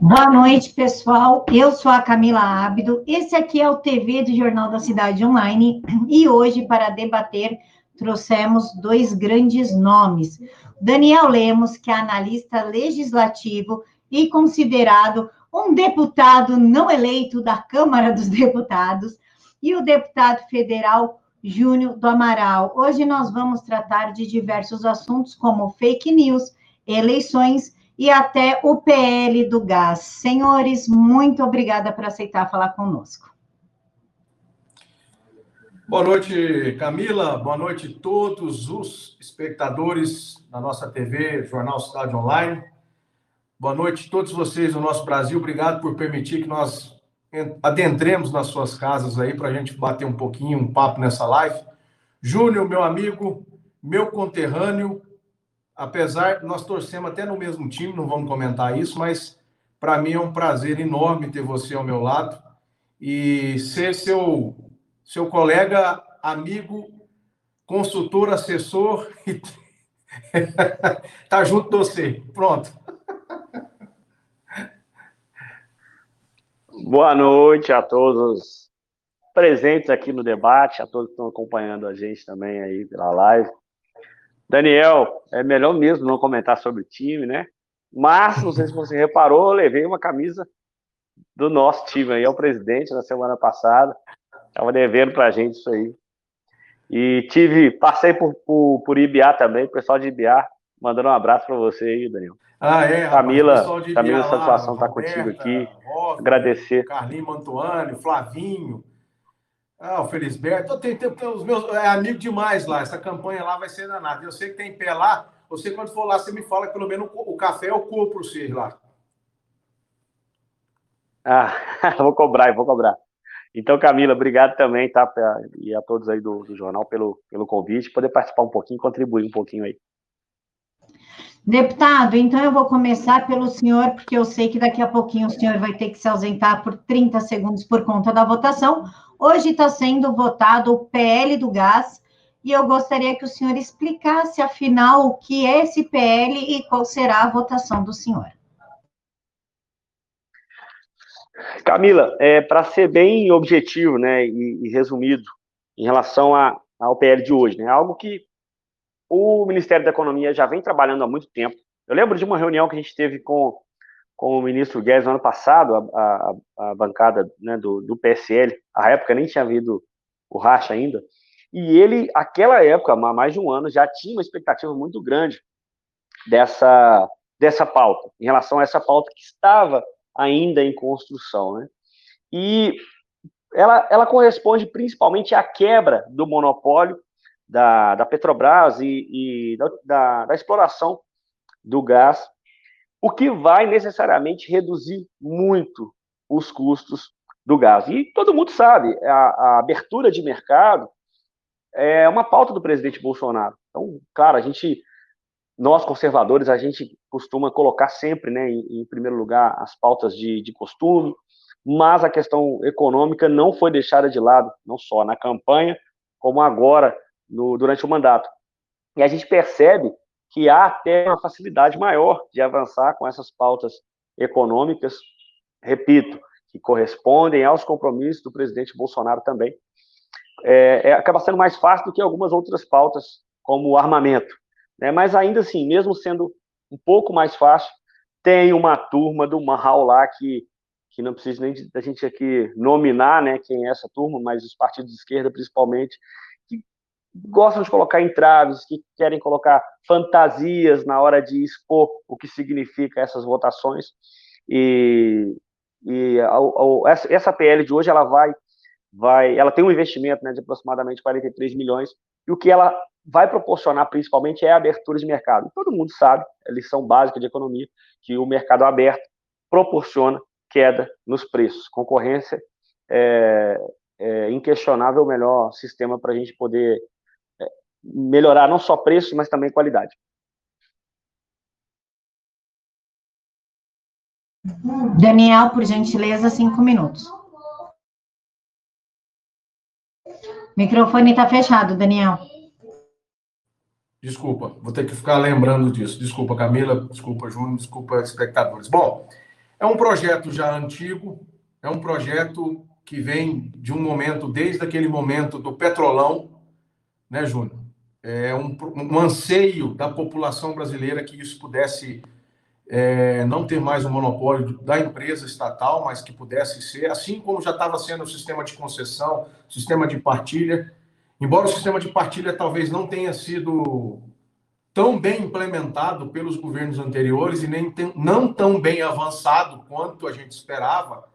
Boa noite, pessoal. Eu sou a Camila Ábido. Esse aqui é o TV do Jornal da Cidade Online e hoje, para debater, trouxemos dois grandes nomes. Daniel Lemos, que é analista legislativo e considerado um deputado não eleito da Câmara dos Deputados, e o deputado federal Júnior do Amaral. Hoje nós vamos tratar de diversos assuntos, como fake news, eleições e até o PL do gás. Senhores, muito obrigada por aceitar falar conosco. Boa noite, Camila. Boa noite a todos os espectadores da nossa TV, Jornal Cidade Online. Boa noite a todos vocês do nosso Brasil. Obrigado por permitir que nós adentremos nas suas casas aí para a gente bater um pouquinho, um papo nessa live. Júnior, meu amigo, meu conterrâneo, apesar, nós torcemos até no mesmo time, não vamos comentar isso, mas para mim é um prazer enorme ter você ao meu lado e ser seu, seu colega, amigo, consultor, assessor e tá junto de você. Pronto. Boa noite a todos presentes aqui no debate, a todos que estão acompanhando a gente também aí pela live. Daniel, é melhor mesmo não comentar sobre o time, né? Mas, não sei se você reparou, eu levei uma camisa do nosso time aí, ao presidente, na semana passada. Estava devendo para a gente isso aí. E tive, passei por, por, por Ibiá também, o pessoal de Ibiá, mandando um abraço para você aí, Daniel. Ah, é, Camila, Camila, satisfação estar tá contigo aqui. Rosa, Agradecer. Carlinho Antônio, Flavinho, ah, o Felisberto, tem, tem, tem, os meus é amigo demais lá. Essa campanha lá vai ser danada. Eu sei que tem pé lá. Você, quando for lá, você me fala que pelo menos o, café o corpo para vocês lá. Ah, vou cobrar, vou cobrar. Então, Camila, obrigado também, tá? E a todos aí do, do jornal pelo, pelo convite, poder participar um pouquinho, contribuir um pouquinho aí. Deputado, então eu vou começar pelo senhor, porque eu sei que daqui a pouquinho o senhor vai ter que se ausentar por 30 segundos por conta da votação. Hoje está sendo votado o PL do gás, e eu gostaria que o senhor explicasse, afinal, o que é esse PL e qual será a votação do senhor. Camila, é, para ser bem objetivo né, e, e resumido em relação a, ao PL de hoje, né, algo que o Ministério da Economia já vem trabalhando há muito tempo. Eu lembro de uma reunião que a gente teve com, com o ministro Guedes no ano passado, a, a, a bancada né, do, do, PSL, a época nem tinha havido o racha ainda, e ele, aquela época, há mais de um ano, já tinha uma expectativa muito grande dessa, dessa pauta, em relação a essa pauta que estava ainda em construção, né? E ela, ela corresponde principalmente à quebra do monopólio da, da Petrobras e, e da, da, exploração do gás, o que vai necessariamente reduzir muito os custos do gás. E todo mundo sabe, a, a, abertura de mercado é uma pauta do presidente Bolsonaro. Então, claro, a gente, nós conservadores, a gente costuma colocar sempre, né, em, em primeiro lugar, as pautas de, de costume, mas a questão econômica não foi deixada de lado, não só na campanha, como agora no, durante o mandato. E a gente percebe que há até uma facilidade maior de avançar com essas pautas econômicas, repito, que correspondem aos compromissos do presidente Bolsonaro também. É, é, acaba sendo mais fácil do que algumas outras pautas, como o armamento. Né? Mas ainda assim, mesmo sendo um pouco mais fácil, tem uma turma do Mahal lá que, que não precisa nem da gente aqui nominar né, quem é essa turma, mas os partidos de esquerda principalmente, gostam de colocar entraves, que querem colocar fantasias na hora de expor o que significa essas votações. E, e a, a, essa, PL de hoje ela vai, vai, ela tem um investimento né, de aproximadamente 43 milhões e o que ela vai proporcionar principalmente é a abertura de mercado. Todo mundo sabe, é lição básica de economia, que o mercado aberto proporciona queda nos preços. Concorrência é, é inquestionável o melhor sistema para a gente poder melhorar não só preço, mas também qualidade. Daniel, por gentileza, cinco minutos. Microfone está fechado, Daniel. Desculpa, vou ter que ficar lembrando disso. Desculpa, Camila, desculpa, Júnior, desculpa, espectadores. Bom, É um projeto já antigo, é um projeto que vem de um momento, desde aquele momento do petrolão, né, Júnior? É um, um anseio da população brasileira que isso pudesse é, não ter mais o monopólio da empresa estatal, mas que pudesse ser, assim como já estava sendo o sistema de concessão, sistema de partilha. Embora o sistema de partilha talvez não tenha sido tão bem implementado pelos governos anteriores e nem tem, não tão bem avançado quanto a gente esperava,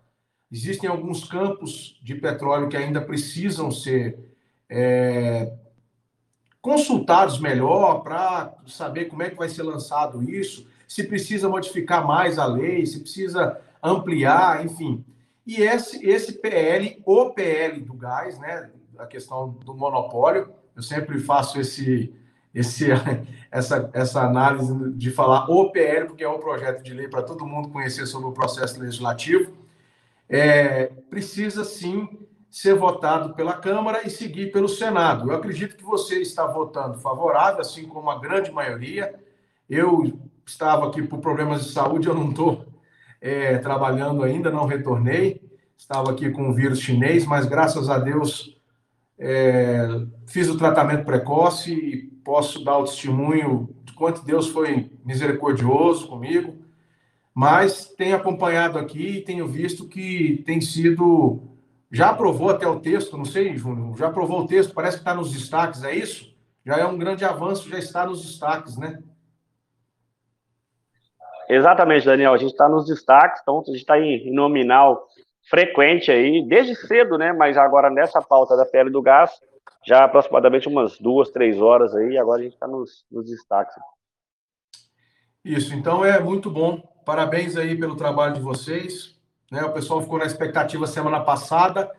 existem alguns campos de petróleo que ainda precisam ser é, consultados melhor para saber como é que vai ser lançado isso se precisa modificar mais a lei, se precisa ampliar, enfim. E esse, esse PL, o PL do gás, né, a questão do monopólio, eu sempre faço esse, esse, essa, essa análise de falar o PL, porque é um projeto de lei para todo mundo conhecer sobre o processo legislativo, é, precisa sim ser votado pela Câmara e seguir pelo Senado. Eu acredito que você está votando favorável, assim como a grande maioria. Eu estava aqui por problemas de saúde, eu não estou é, trabalhando ainda, não retornei. Estava aqui com o vírus chinês, mas graças a Deus é, fiz o tratamento precoce e posso dar o testemunho de quanto Deus foi misericordioso comigo. Mas tenho acompanhado aqui e tenho visto que tem sido. Já aprovou até o texto, não sei, Júnior, já aprovou o texto, parece que está nos destaques, é isso? Já é um grande avanço, já está nos destaques, né? Exatamente, Daniel. A gente está nos destaques, então a gente está em, nominal frequente aí, desde cedo, né? Mas agora nessa pauta da pele do gás, já aproximadamente umas duas, três horas aí, agora a gente está nos, nos destaques. Isso, então é muito bom. Parabéns aí pelo trabalho de vocês. Né? O pessoal ficou na expectativa semana passada,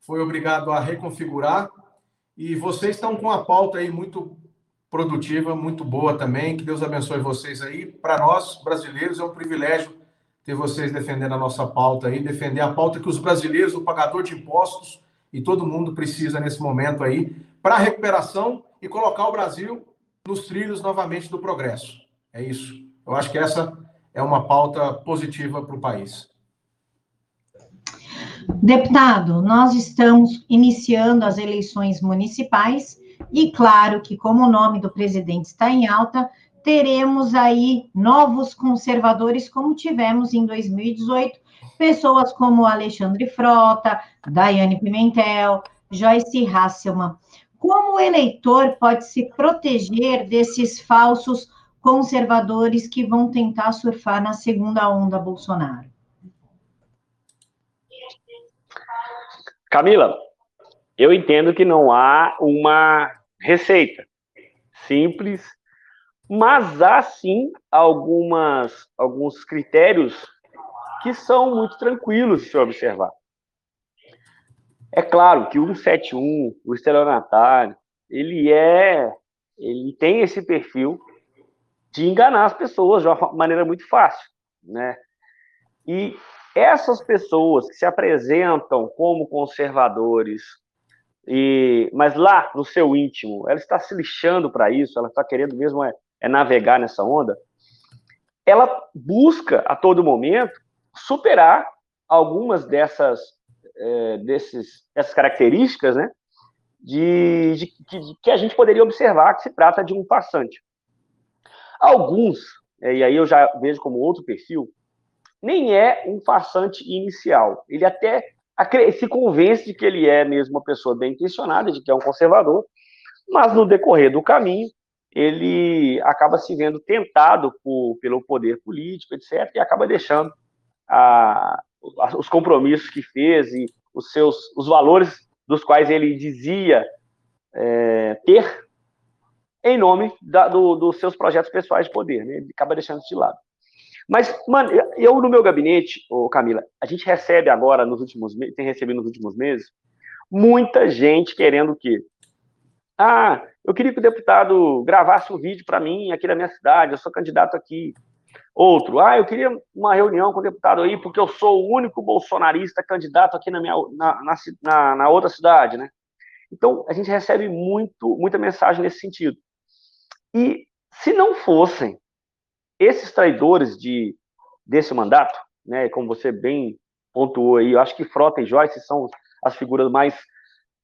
foi obrigado a reconfigurar. E vocês estão com a pauta aí muito produtiva, muito boa também. Que Deus abençoe vocês aí. Para nós, brasileiros, é um privilégio ter vocês defendendo a nossa pauta aí, defender a pauta que os brasileiros, o pagador de impostos e todo mundo precisa nesse momento aí, para a recuperação e colocar o Brasil nos trilhos novamente do progresso. É isso. Eu acho que essa é uma pauta positiva para o país. Deputado, nós estamos iniciando as eleições municipais e claro que, como o nome do presidente está em alta, teremos aí novos conservadores, como tivemos em 2018, pessoas como Alexandre Frota, Daiane Pimentel, Joyce Hasselman. Como o eleitor pode se proteger desses falsos conservadores que vão tentar surfar na segunda onda Bolsonaro? Camila, eu entendo que não há uma receita simples, mas há sim algumas, alguns critérios que são muito tranquilos se observar. É claro que o 171, o estelionatário, ele é, ele tem esse perfil de enganar as pessoas de uma maneira muito fácil, né? E essas pessoas que se apresentam como conservadores, e, mas lá no seu íntimo, ela está se lixando para isso, ela está querendo mesmo é, é, navegar nessa onda. Ela busca a todo momento superar algumas dessas, é, desses, dessas características, né? De, de, de, que a gente poderia observar que se trata de um passante. Alguns, é, e aí eu já vejo como outro perfil, nem é um farsante inicial. Ele até se convence de que ele é mesmo uma pessoa bem intencionada, de que é um conservador, mas no decorrer do caminho ele acaba se vendo tentado por, pelo poder político, etc., e acaba deixando a, os compromissos que fez e os seus os valores dos quais ele dizia é, ter em nome da, do, dos seus projetos pessoais de poder, né? ele acaba deixando de lado. Mas, mano, eu no meu gabinete, ô Camila, a gente recebe agora, nos últimos meses, tem recebido nos últimos meses, muita gente querendo o quê? Ah, eu queria que o deputado gravasse um vídeo para mim aqui na minha cidade, eu sou candidato aqui. Outro, ah, eu queria uma reunião com o deputado aí, porque eu sou o único bolsonarista candidato aqui na, minha, na, na, na outra cidade, né? Então, a gente recebe muito, muita mensagem nesse sentido. E se não fossem esses traidores de, desse mandato, né? Como você bem pontuou aí, eu acho que Frota e Joyce são as figuras mais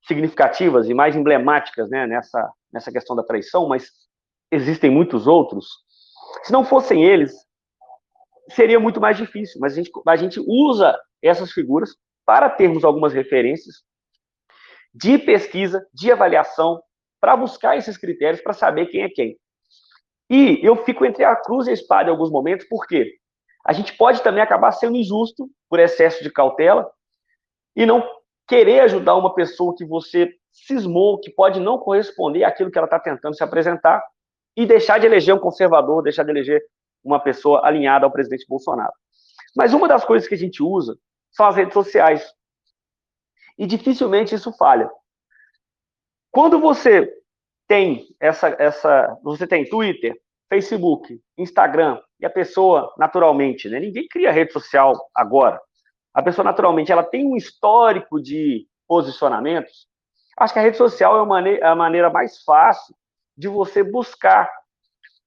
significativas e mais emblemáticas, né? Nessa nessa questão da traição, mas existem muitos outros. Se não fossem eles, seria muito mais difícil. Mas a gente, a gente usa essas figuras para termos algumas referências de pesquisa, de avaliação, para buscar esses critérios para saber quem é quem. E eu fico entre a cruz e a espada em alguns momentos, porque a gente pode também acabar sendo injusto por excesso de cautela e não querer ajudar uma pessoa que você cismou, que pode não corresponder àquilo que ela está tentando se apresentar, e deixar de eleger um conservador, deixar de eleger uma pessoa alinhada ao presidente Bolsonaro. Mas uma das coisas que a gente usa são as redes sociais. E dificilmente isso falha. Quando você tem essa, essa, você tem Twitter, Facebook, Instagram, e a pessoa naturalmente, né, ninguém cria rede social agora. A pessoa naturalmente, ela tem um histórico de posicionamentos. Acho que a rede social é a maneira, a maneira mais fácil de você buscar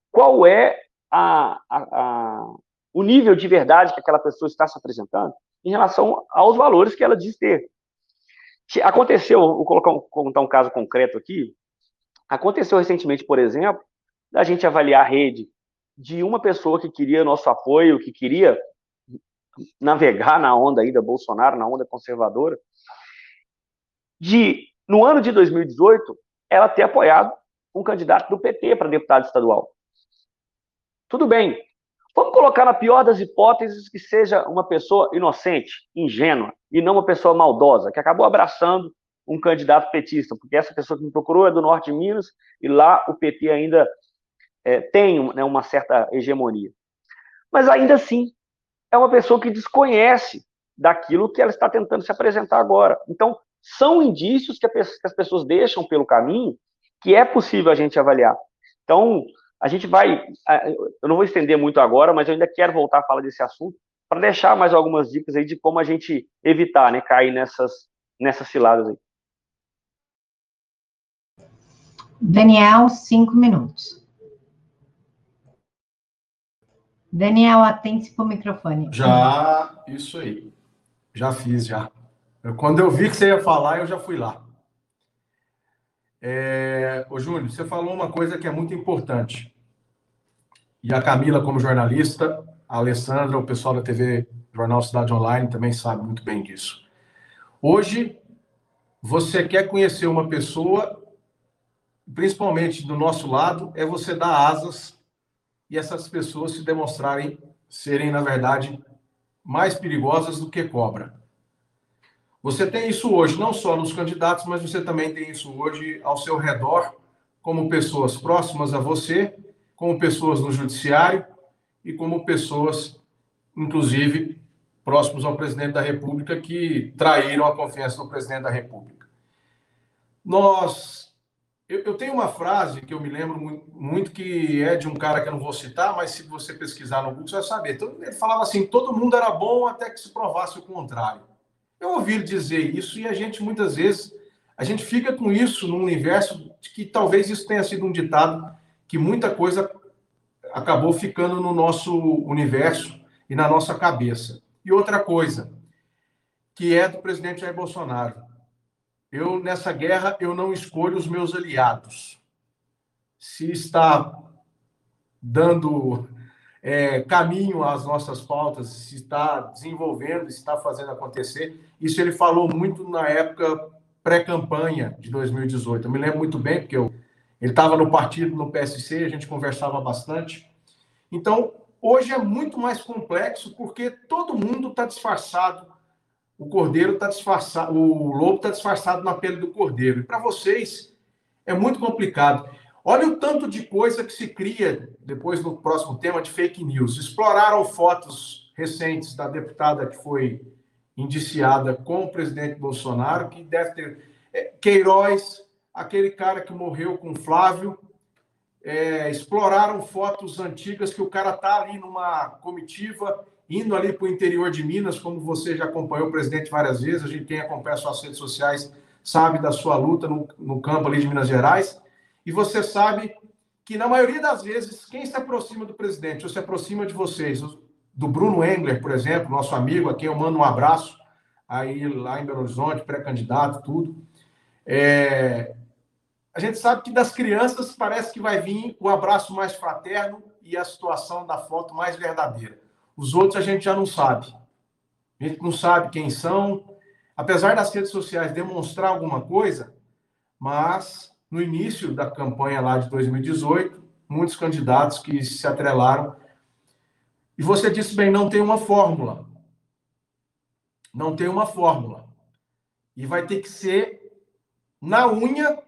qual é a, a, a, o nível de verdade que aquela pessoa está se apresentando em relação aos valores que ela diz ter. Aconteceu, vou colocar um, contar um caso concreto aqui. Aconteceu recentemente, por exemplo, da gente avaliar a rede de uma pessoa que queria nosso apoio, que queria navegar na onda aí da Bolsonaro, na onda conservadora, de, no ano de 2018, ela ter apoiado um candidato do PT para deputado estadual. Tudo bem. Vamos colocar na pior das hipóteses que seja uma pessoa inocente, ingênua, e não uma pessoa maldosa, que acabou abraçando um candidato petista, porque essa pessoa que me procurou é do norte de Minas, e lá o PT ainda é, tem né, uma certa hegemonia. Mas ainda assim, é uma pessoa que desconhece daquilo que ela está tentando se apresentar agora. Então, são indícios que, as pessoas deixam pelo caminho que é possível a gente avaliar. Então, a gente vai, eu não vou estender muito agora, mas eu ainda quero voltar a falar desse assunto para deixar mais algumas dicas aí de como a gente evitar, né, cair nessas nessas ciladas aí. Daniel, cinco minutos. Daniel, atente para o microfone. Já, isso aí. Já fiz, já. Quando eu vi que você ia falar, eu já fui lá. É, ô, Júnior, você falou uma coisa que é muito importante. E a Camila, como jornalista, a Alessandra, o pessoal da TV Jornal Cidade Online também sabe muito bem disso. Hoje, você quer conhecer uma pessoa, principalmente do nosso lado, é você dar asas e essas pessoas se demonstrarem serem, na verdade, mais perigosas do que cobra. Você tem isso hoje, não só nos candidatos, mas você também tem isso hoje ao seu redor, como pessoas próximas a você, como pessoas no judiciário e como pessoas, inclusive, próximos ao presidente da República, que traíram a confiança do presidente da República. Nós. Eu, eu tenho uma frase que eu me lembro muito, muito, que é de um cara que eu não vou citar, mas se você pesquisar no Google, você vai saber. Então, ele falava assim: todo mundo era bom até que se provasse o contrário. Eu ouvi dizer isso e a gente muitas vezes a gente fica com isso no universo que talvez isso tenha sido um ditado que muita coisa acabou ficando no nosso universo e na nossa cabeça. E outra coisa, que é do presidente Jair Bolsonaro. Eu nessa guerra eu não escolho os meus aliados. Se está dando é, caminho às nossas pautas, se está desenvolvendo, se está fazendo acontecer. Isso ele falou muito na época pré-campanha de 2018. Eu me lembro muito bem, porque eu, ele estava no partido, no PSC, a gente conversava bastante. Então, hoje é muito mais complexo, porque todo mundo está disfarçado. O cordeiro está disfarçado, o lobo está disfarçado na pele do cordeiro. E para vocês é muito complicado. Olha o tanto de coisa que se cria depois no próximo tema de fake news. Exploraram fotos recentes da deputada que foi indiciada com o presidente Bolsonaro, que deve ter. É, Queiroz, aquele cara que morreu com Flávio. É, exploraram fotos antigas que o cara tá ali numa comitiva, indo ali para o interior de Minas, como você já acompanhou o presidente várias vezes, a gente quem acompanha suas redes sociais sabe da sua luta no, no campo ali de Minas Gerais. E você sabe que, na maioria das vezes, quem se aproxima do presidente ou se aproxima de vocês, do Bruno Engler, por exemplo, nosso amigo, a quem eu mando um abraço, aí lá em Belo Horizonte, pré-candidato, tudo. É, a gente sabe que das crianças parece que vai vir o abraço mais fraterno e a situação da foto mais verdadeira. Os outros a gente já não sabe. A gente não sabe quem são, apesar das redes sociais demonstrar alguma coisa, mas no início da campanha lá de 2018, muitos candidatos que se atrelaram. E você disse bem, não tem uma fórmula. Não tem uma fórmula. E vai ter que ser na unha,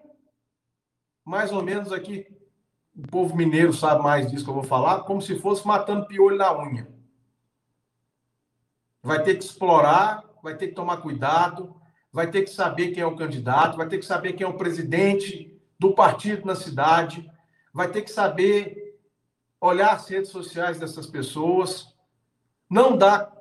mais ou menos aqui, o povo mineiro sabe mais disso que eu vou falar, como se fosse matando piolho na unha. Vai ter que explorar, vai ter que tomar cuidado, vai ter que saber quem é o candidato, vai ter que saber quem é o presidente do partido na cidade, vai ter que saber olhar as redes sociais dessas pessoas, não dar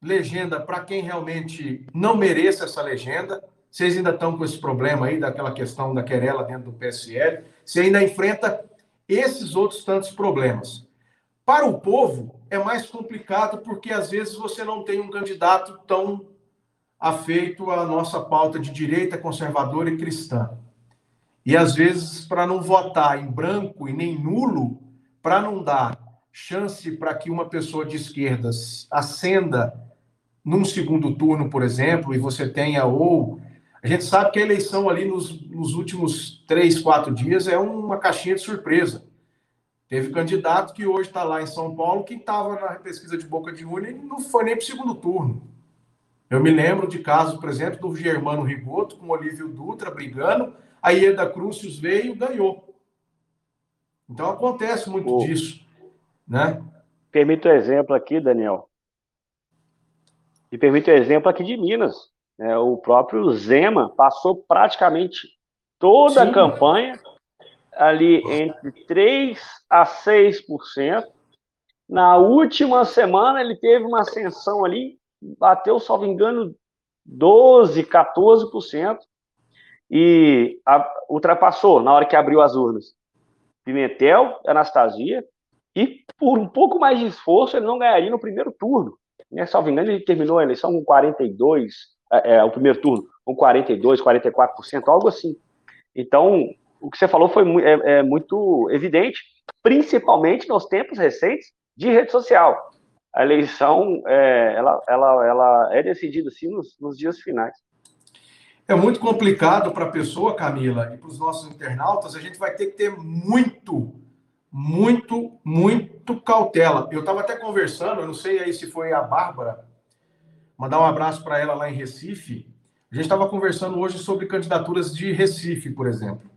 legenda para quem realmente não mereça essa legenda, vocês ainda estão com esse problema aí daquela questão da querela dentro do PSL, você ainda enfrenta esses outros tantos problemas. Para o povo é mais complicado porque às vezes você não tem um candidato tão afeito à nossa pauta de direita, conservadora e cristã. E às vezes para não votar em branco e nem nulo, para não dar chance para que uma pessoa de esquerdas ascenda num segundo turno, por exemplo, e você tenha ou a gente sabe que a eleição ali nos, nos últimos três, quatro dias é uma caixinha de surpresa. Teve candidato que hoje está lá em São Paulo que estava na pesquisa de boca de urna e não foi nem para o segundo turno. Eu me lembro de casos, por exemplo, do Germano Rigoto com Olívio Dutra brigando, a Ieda Crucius veio e ganhou. Então acontece muito Pô. disso, né? Permito o exemplo aqui, Daniel. E permito o exemplo aqui de Minas. É, o próprio Zema passou praticamente toda Sim. a campanha ali entre 3 a 6%. Na última semana ele teve uma ascensão ali, bateu, salvo engano, 12, 14%, e a, ultrapassou na hora que abriu as urnas. Pimentel, Anastasia, e por um pouco mais de esforço ele não ganharia no primeiro turno. Né? Salvo engano, ele terminou a eleição com 42, é, é, o primeiro turno, com 42, 44%, algo assim. Então, o que você falou foi é, é muito evidente, principalmente nos tempos recentes de rede social. A eleição, é, ela, ela, ela é decidida, assim, nos, nos dias finais. É muito complicado para a pessoa, Camila, e para os nossos internautas, a gente vai ter que ter muito, muito, muito cautela. Eu estava até conversando, eu não sei aí se foi a Bárbara, mandar um abraço para ela lá em Recife. A gente estava conversando hoje sobre candidaturas de Recife, por exemplo.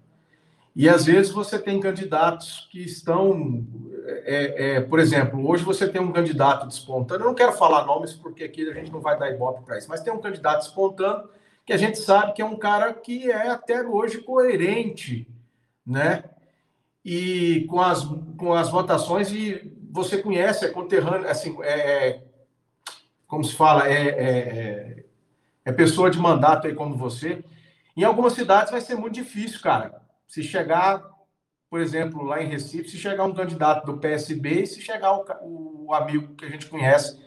E às vezes você tem candidatos que estão, é, é, por exemplo, hoje você tem um candidato despontando. Eu não quero falar nomes porque aqui a gente não vai dar ibope para isso, mas tem um candidato despontando que a gente sabe que é um cara que é até hoje coerente, né? E com as, com as votações e você conhece, é conterrâneo, assim, é, como se fala, é, é, é, é pessoa de mandato aí como você. Em algumas cidades vai ser muito difícil, cara. Se chegar, por exemplo, lá em Recife, se chegar um candidato do PSB se chegar o, o amigo que a gente conhece,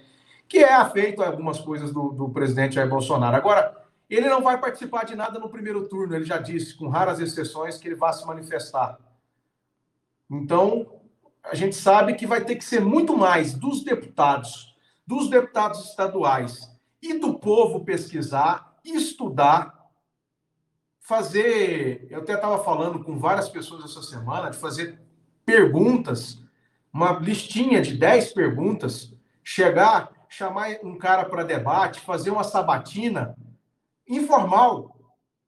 que é afeito a algumas coisas do, do presidente Jair Bolsonaro. Agora, ele não vai participar de nada no primeiro turno, ele já disse, com raras exceções, que ele vai se manifestar. Então, a gente sabe que vai ter que ser muito mais dos deputados dos deputados estaduais e do povo pesquisar, estudar, fazer. Eu até estava falando com várias pessoas essa semana de fazer perguntas, uma listinha de 10 perguntas, chegar, chamar um cara para debate, fazer uma sabatina informal.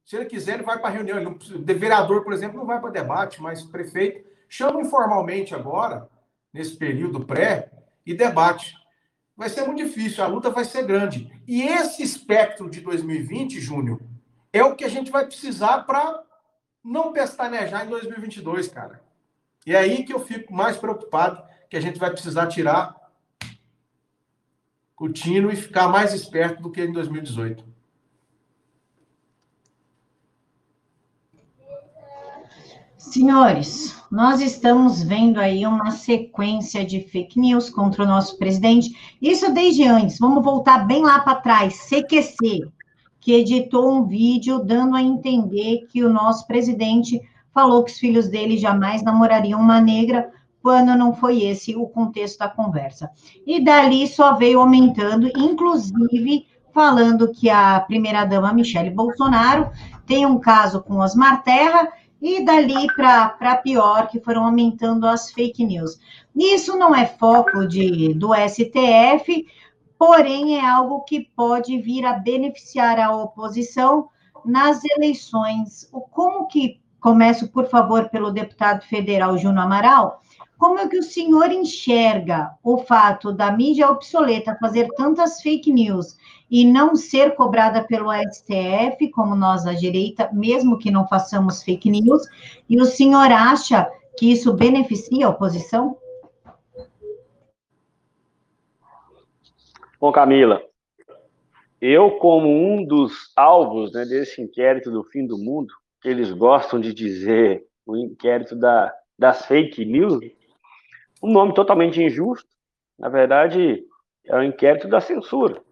Se ele quiser, ele vai para reunião. Ele não, vereador, por exemplo, não vai para debate, mas prefeito chama informalmente agora, nesse período pré, e debate vai ser muito difícil, a luta vai ser grande. E esse espectro de 2020, Júnior, é o que a gente vai precisar para não pestanejar em 2022, cara. E é aí que eu fico mais preocupado, que a gente vai precisar tirar o tino e ficar mais esperto do que em 2018. Senhores, nós estamos vendo aí uma sequência de fake news contra o nosso presidente. Isso desde antes. Vamos voltar bem lá para trás. CQC, que editou um vídeo dando a entender que o nosso presidente falou que os filhos dele jamais namorariam uma negra, quando não foi esse o contexto da conversa. E dali só veio aumentando, inclusive falando que a primeira-dama Michele Bolsonaro tem um caso com Osmar Terra e dali para pior, que foram aumentando as fake news. Isso não é foco de, do STF, porém é algo que pode vir a beneficiar a oposição nas eleições. Como que, começo, por favor, pelo deputado federal Juno Amaral, como é que o senhor enxerga o fato da mídia obsoleta fazer tantas fake news e não ser cobrada pelo STF, como nós, a direita, mesmo que não façamos fake news, e o senhor acha que isso beneficia a oposição? Bom, Camila, eu, como um dos alvos né, desse inquérito do fim do mundo, que eles gostam de dizer o inquérito da, das fake news, um nome totalmente injusto, na verdade, é o inquérito da censura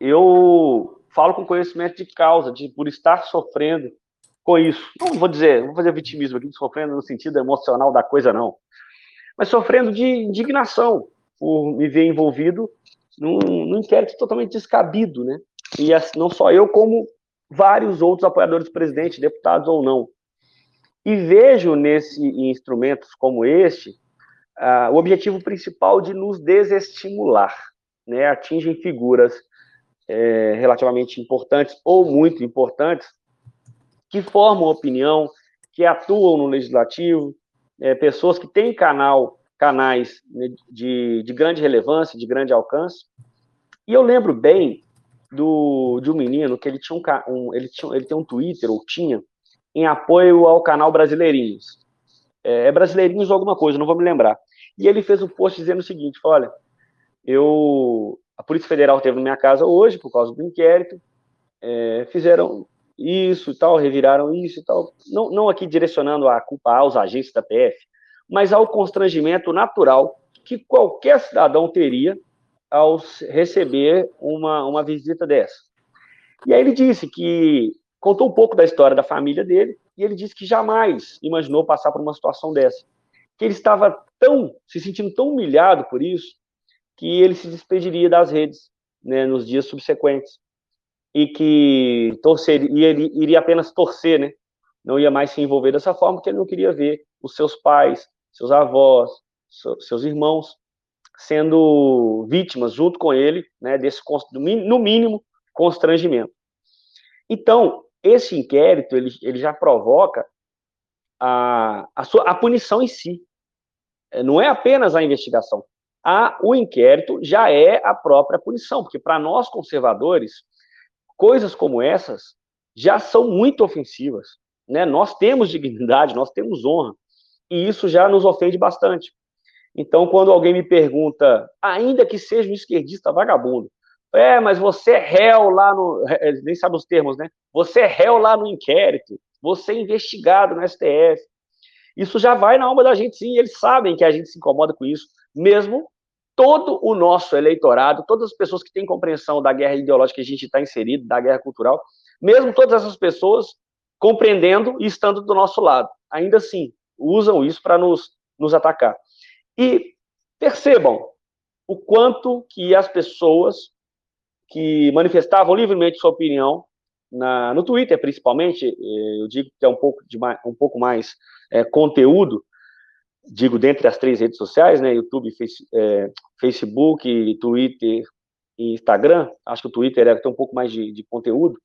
eu falo com conhecimento de causa, de por estar sofrendo com isso. Não vou dizer, não vou fazer vitimismo aqui, sofrendo no sentido emocional da coisa, não. Mas sofrendo de indignação por me ver envolvido num, num inquérito totalmente descabido, né? E assim, não só eu, como vários outros apoiadores do presidente, deputados ou não. E vejo nesse instrumentos como este uh, o objetivo principal de nos desestimular, né? Atingem figuras é, relativamente importantes ou muito importantes, que formam opinião, que atuam no legislativo, é, pessoas que têm canal, canais né, de, de grande relevância, de grande alcance. E eu lembro bem do, de um menino que ele tinha um, um, ele tinha ele tem um Twitter ou tinha em apoio ao canal Brasileirinhos. É, é Brasileirinhos ou alguma coisa, não vou me lembrar. E ele fez um post dizendo o seguinte: olha, eu a Polícia Federal teve na minha casa hoje, por causa do inquérito, é, fizeram isso e tal, reviraram isso e tal. Não, não aqui direcionando a culpa aos agentes da PF, mas ao constrangimento natural que qualquer cidadão teria ao receber uma, uma visita dessa. E aí ele disse que contou um pouco da história da família dele e ele disse que jamais imaginou passar por uma situação dessa. Que ele estava tão se sentindo tão humilhado por isso que ele se despediria das redes né, nos dias subsequentes e que torceria, ele iria apenas torcer, né? Não ia mais se envolver dessa forma, porque ele não queria ver os seus pais, seus avós, seus irmãos sendo vítimas junto com ele, né, desse no mínimo constrangimento. Então, esse inquérito ele, ele já provoca a, a, sua, a punição em si. É, não é apenas a investigação a, o inquérito já é a própria punição, porque para nós conservadores, coisas como essas já são muito ofensivas. Né? Nós temos dignidade, nós temos honra, e isso já nos ofende bastante. Então, quando alguém me pergunta, ainda que seja um esquerdista vagabundo, é, mas você é réu lá no. Nem sabe os termos, né? Você é réu lá no inquérito, você é investigado no STF. Isso já vai na alma da gente, sim, eles sabem que a gente se incomoda com isso mesmo todo o nosso eleitorado, todas as pessoas que têm compreensão da guerra ideológica que a gente está inserido, da guerra cultural, mesmo todas essas pessoas compreendendo e estando do nosso lado, ainda assim, usam isso para nos, nos atacar. E percebam o quanto que as pessoas que manifestavam livremente sua opinião na, no Twitter, principalmente, eh, eu digo que é um pouco, de mais, um pouco mais é, conteúdo, digo, dentre as três redes sociais, né, YouTube, face, é, Facebook, Twitter e Instagram, acho que o Twitter é tem um pouco mais de, de conteúdo,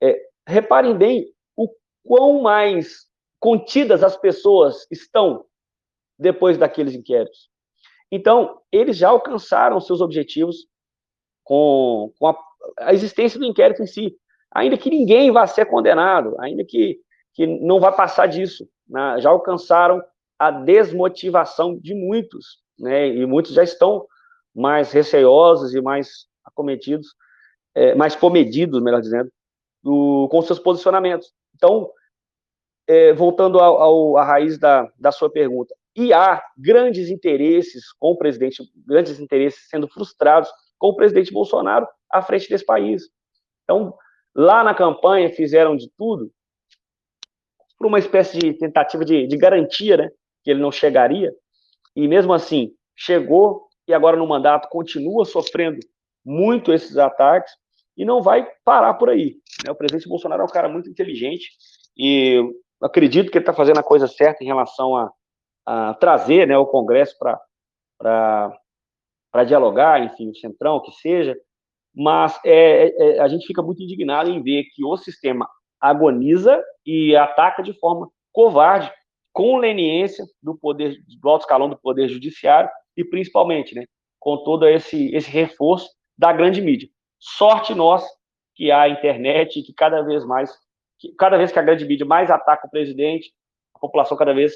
é, reparem bem o quão mais contidas as pessoas estão depois daqueles inquéritos. Então, eles já alcançaram seus objetivos com, com a, a, existência do inquérito em si. Ainda que ninguém vá ser condenado, ainda que, que não vá passar disso, né, já alcançaram a desmotivação de muitos, né? E muitos já estão mais receosos e mais acometidos, é, mais comedidos, melhor dizendo, do, com seus posicionamentos. Então, é, voltando ao, ao, à raiz da, da sua pergunta, e há grandes interesses com o presidente, grandes interesses sendo frustrados com o presidente Bolsonaro à frente desse país. Então, lá na campanha fizeram de tudo por uma espécie de tentativa de, de garantia, né, que ele não chegaria, e mesmo assim chegou e agora no mandato continua sofrendo muito esses ataques e não vai parar por aí. Né? O presidente Bolsonaro é um cara muito inteligente e acredito que ele está fazendo a coisa certa em relação a, a trazer né, o Congresso para dialogar, enfim, o Centrão, o que seja, mas é, é, é, a gente fica muito indignado em ver que o sistema agoniza e ataca de forma covarde, com leniência do poder do alto escalão do poder judiciário e principalmente, né, com todo esse esse reforço da grande mídia. Sorte nossa que há internet e que cada vez mais cada vez que a grande mídia mais ataca o presidente, a população cada vez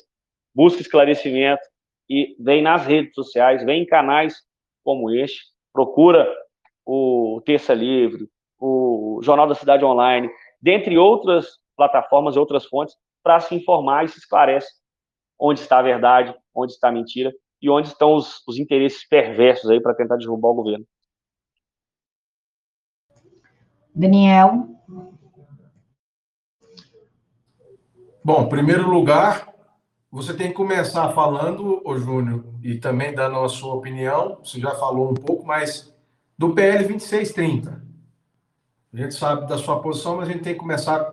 busca esclarecimento e vem nas redes sociais, vem em canais como este, procura o Terça Livre, o Jornal da Cidade Online, dentre outras plataformas e outras fontes, para se informar e se esclarece onde está a verdade, onde está a mentira e onde estão os, os interesses perversos aí para tentar derrubar o governo. Daniel. Bom, em primeiro lugar, você tem que começar falando, ô Júnior, e também dando a sua opinião, você já falou um pouco, mas do PL 2630. A gente sabe da sua posição, mas a gente tem que começar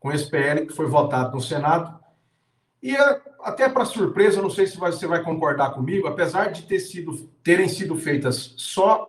com esse PL que foi votado no Senado. E até para surpresa, não sei se você vai concordar comigo, apesar de ter sido, terem sido feitas só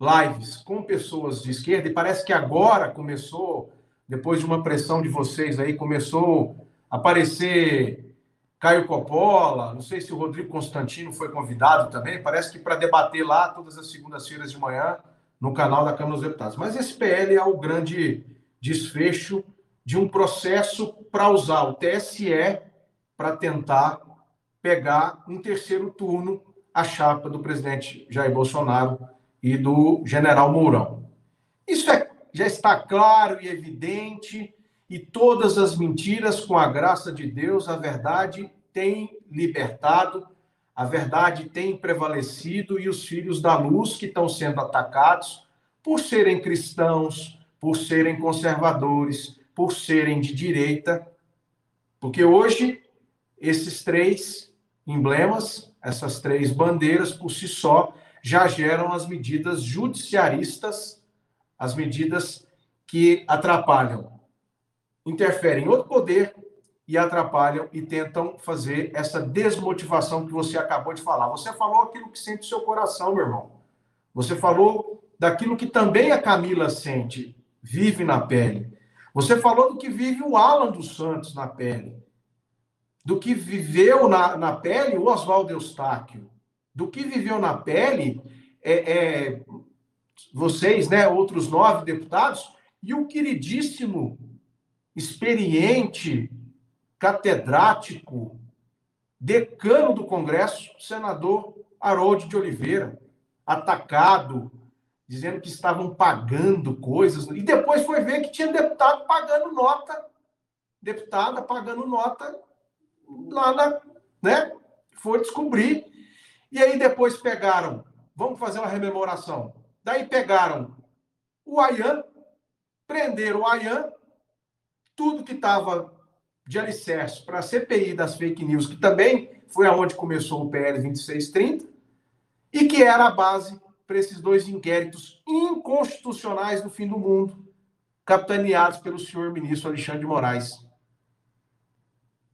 lives com pessoas de esquerda, e parece que agora começou depois de uma pressão de vocês aí, começou a aparecer Caio Coppola, não sei se o Rodrigo Constantino foi convidado também, parece que para debater lá todas as segundas-feiras de manhã no canal da Câmara dos Deputados. Mas esse PL é o grande desfecho de um processo para usar o TSE para tentar pegar um terceiro turno a chapa do presidente Jair Bolsonaro e do general Mourão. Isso é já está claro e evidente, e todas as mentiras, com a graça de Deus, a verdade tem libertado, a verdade tem prevalecido, e os filhos da luz que estão sendo atacados por serem cristãos, por serem conservadores, por serem de direita, porque hoje esses três emblemas, essas três bandeiras por si só, já geram as medidas judiciaristas as medidas que atrapalham, interferem em outro poder e atrapalham e tentam fazer essa desmotivação que você acabou de falar. Você falou aquilo que sente o seu coração, meu irmão. Você falou daquilo que também a Camila sente, vive na pele. Você falou do que vive o Alan dos Santos na pele. Do que viveu na, na pele o Oswaldo Eustáquio. Do que viveu na pele é, é, vocês, né, outros nove deputados, e o queridíssimo, experiente, catedrático, decano do Congresso, senador Harold de Oliveira, atacado, dizendo que estavam pagando coisas, e depois foi ver que tinha deputado pagando nota, deputada pagando nota lá na, né? Foi descobrir. E aí depois pegaram, vamos fazer uma rememoração. Daí pegaram o Ayan, prenderam o Ayan, tudo que estava de alicerce para a CPI das fake news, que também foi aonde começou o PL 2630, e que era a base para esses dois inquéritos inconstitucionais do fim do mundo, capitaneados pelo senhor ministro Alexandre de Moraes.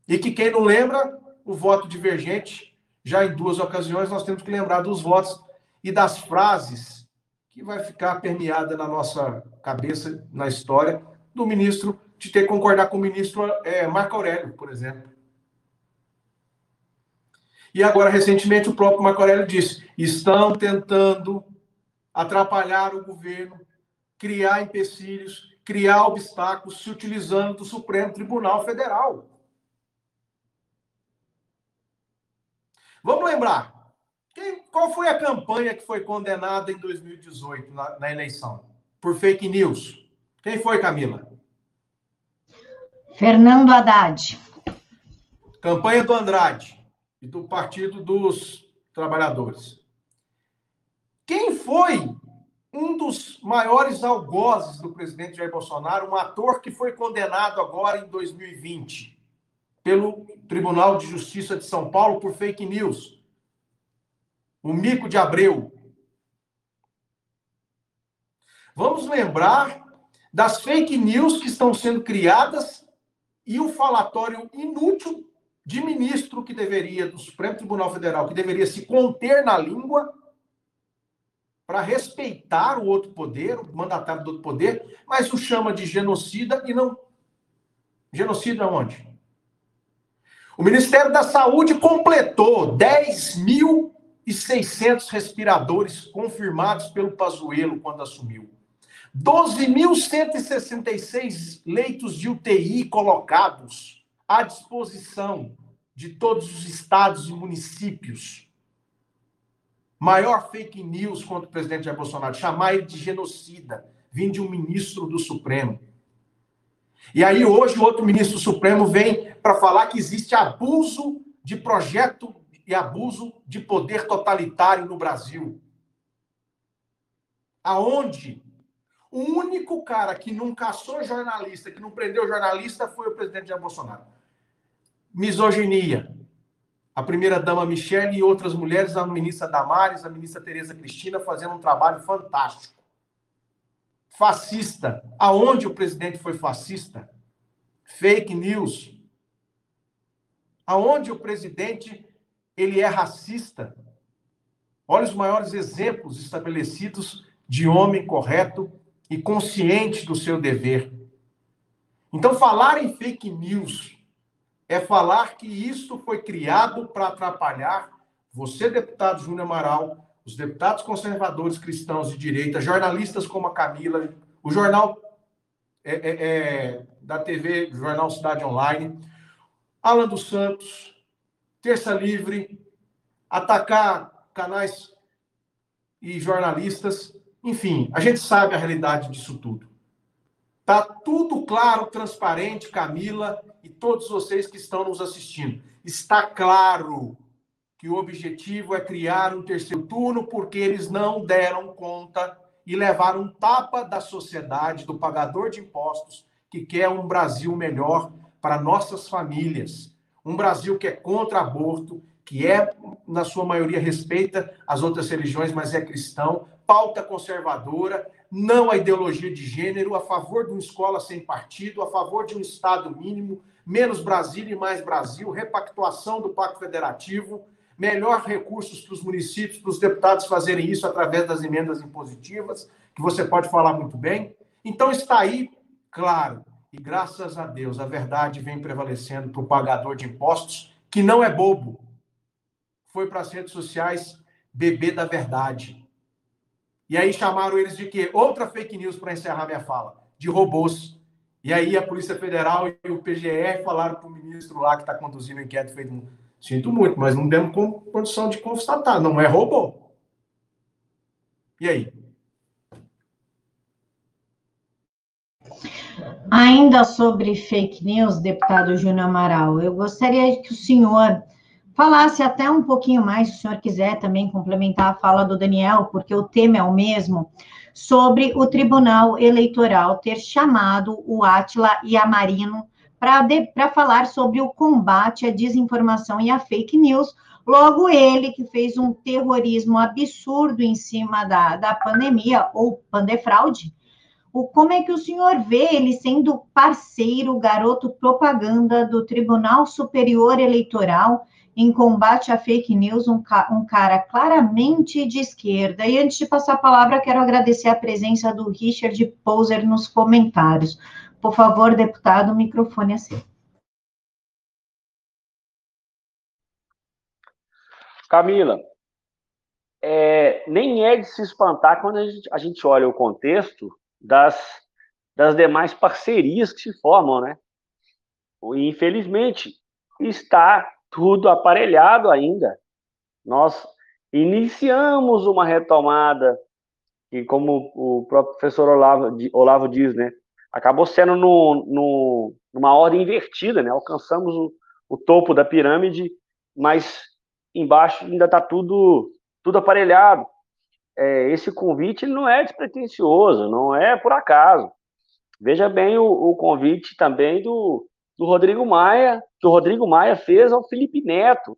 E que quem não lembra, o voto divergente, já em duas ocasiões nós temos que lembrar dos votos e das frases que vai ficar permeada na nossa cabeça, na história, do ministro, de ter que concordar com o ministro é, Marco Aurélio, por exemplo. E agora, recentemente, o próprio Marco Aurélio disse: estão tentando atrapalhar o governo, criar empecilhos, criar obstáculos, se utilizando do Supremo Tribunal Federal. Vamos lembrar, quem, qual foi a campanha que foi condenada em 2018 na, na eleição? Por fake news. Quem foi, Camila? Fernando Haddad. Campanha do Andrade e do Partido dos Trabalhadores. Quem foi um dos maiores algozes do presidente Jair Bolsonaro, um ator que foi condenado agora em 2020 pelo Tribunal de Justiça de São Paulo por fake news? O Mico de Abreu. Vamos lembrar das fake news que estão sendo criadas e o falatório inútil de ministro que deveria, do Supremo Tribunal Federal, que deveria se conter na língua para respeitar o outro poder, o mandatário do outro poder, mas o chama de genocida e não. Genocida onde? O Ministério da Saúde completou 10.600 respiradores confirmados pelo Pazuello quando assumiu. 12.166 leitos de UTI colocados à disposição de todos os estados e municípios maior fake news contra o presidente Jair Bolsonaro, chamar ele de genocida, vindo de um ministro do Supremo. E aí hoje o outro ministro do Supremo vem para falar que existe abuso de projeto e abuso de poder totalitário no Brasil. Aonde o único cara que não caçou jornalista, que não prendeu jornalista, foi o presidente Jair Bolsonaro. Misoginia, a primeira-dama Michelle e outras mulheres, a ministra Damares, a ministra Tereza Cristina, fazendo um trabalho fantástico. Fascista. Aonde o presidente foi fascista? Fake news. Aonde o presidente ele é racista? Olha os maiores exemplos estabelecidos de homem correto e consciente do seu dever. Então, falar em fake news é falar que isso foi criado para atrapalhar você, deputado Júnior Amaral, os deputados conservadores cristãos de direita, jornalistas como a Camila, o jornal é, é, é, da TV, Jornal Cidade Online, Alan dos Santos, Terça Livre, atacar canais e jornalistas, enfim, a gente sabe a realidade disso tudo. Tá tudo claro, transparente, Camila, e todos vocês que estão nos assistindo. Está claro que o objetivo é criar um terceiro turno porque eles não deram conta e levaram um tapa da sociedade, do pagador de impostos, que quer um Brasil melhor para nossas famílias. Um Brasil que é contra aborto, que é, na sua maioria, respeita as outras religiões, mas é cristão, pauta conservadora, não a ideologia de gênero, a favor de uma escola sem partido, a favor de um Estado mínimo, menos Brasil e mais Brasil, repactuação do Pacto Federativo, melhor recursos para os municípios, para os deputados fazerem isso através das emendas impositivas, que você pode falar muito bem. Então está aí, claro, e graças a Deus a verdade vem prevalecendo para o pagador de impostos, que não é bobo. Foi para as redes sociais beber da verdade. E aí chamaram eles de quê? Outra fake news para encerrar minha fala, de robôs. E aí a Polícia Federal e o PGR falaram para o ministro lá que está conduzindo o inquérito, um... sinto muito, mas não demos condição de constatar, não é robô. E aí? Ainda sobre fake news, deputado Júnior Amaral, eu gostaria que o senhor falasse até um pouquinho mais, se o senhor quiser também complementar a fala do Daniel, porque o tema é o mesmo, sobre o Tribunal Eleitoral ter chamado o Átila e a Marino para falar sobre o combate à desinformação e à fake news. Logo, ele que fez um terrorismo absurdo em cima da, da pandemia, ou pandefraude, o, como é que o senhor vê ele sendo parceiro, garoto propaganda do Tribunal Superior Eleitoral em combate à fake news, um, um, cara claramente de esquerda. E antes de passar a palavra, quero agradecer a presença do Richard Poser nos comentários. Por favor, deputado, o microfone é seu. Camila, é, nem é de se espantar quando a gente, a gente olha o contexto das, das demais parcerias que se formam, né? Infelizmente, está tudo aparelhado ainda. Nós iniciamos uma retomada, e como o próprio professor Olavo, Olavo diz, né, acabou sendo no, no, numa ordem invertida, né? Alcançamos o, o topo da pirâmide, mas embaixo ainda está tudo, tudo aparelhado. É, esse convite não é despretensioso, não é por acaso. Veja bem o, o convite também do, do Rodrigo Maia, que o Rodrigo Maia fez ao Felipe Neto.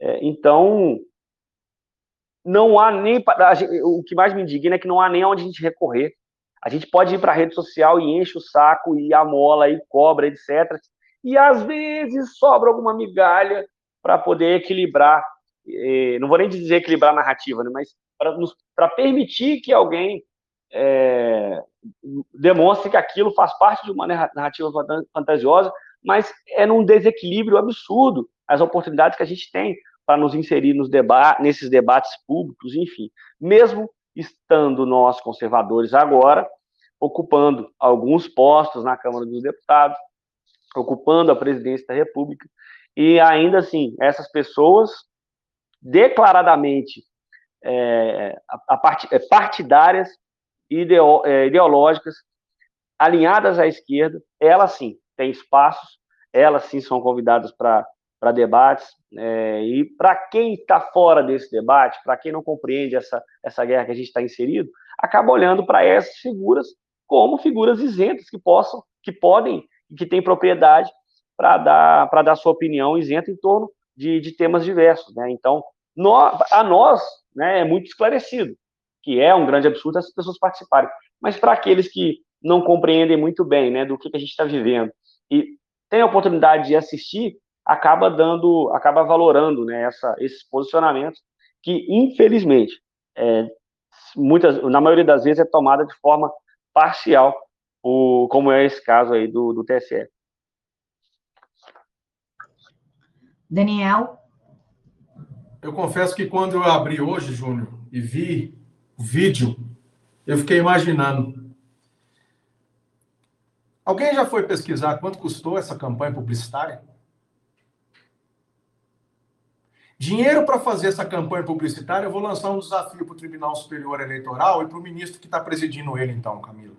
É, então, não há nem. O que mais me indigna é que não há nem onde a gente recorrer. A gente pode ir para a rede social e enche o saco e amola e cobra, etc. E às vezes sobra alguma migalha para poder equilibrar. Eh, não vou nem dizer equilibrar a narrativa, né, mas para permitir que alguém é, demonstre que aquilo faz parte de uma narrativa fantasiosa, mas é num desequilíbrio absurdo as oportunidades que a gente tem para nos inserir nos deba nesses debates públicos, enfim. Mesmo estando nós, conservadores, agora, ocupando alguns postos na Câmara dos Deputados, ocupando a presidência da República, e ainda assim, essas pessoas declaradamente é, a, a part, é, partidárias, é, ideológicas, alinhadas à esquerda, elas sim têm espaços, elas sim são convidadas para debates. É, e para quem está fora desse debate, para quem não compreende essa, essa guerra que a gente está inserido, acaba olhando para essas figuras como figuras isentas que possam, que podem que têm propriedade para dar, dar sua opinião isenta em torno de, de temas diversos. Né? Então, a nós né, é muito esclarecido que é um grande absurdo as pessoas participarem. Mas para aqueles que não compreendem muito bem né, do que, que a gente está vivendo e têm a oportunidade de assistir, acaba dando, acaba valorando né, essa, esses posicionamentos que, infelizmente, é, muitas, na maioria das vezes é tomada de forma parcial, o, como é esse caso aí do, do TSE. Daniel? Eu confesso que quando eu abri hoje, Júnior, e vi o vídeo, eu fiquei imaginando. Alguém já foi pesquisar quanto custou essa campanha publicitária? Dinheiro para fazer essa campanha publicitária, eu vou lançar um desafio para o Tribunal Superior Eleitoral e para o ministro que está presidindo ele, então, Camila.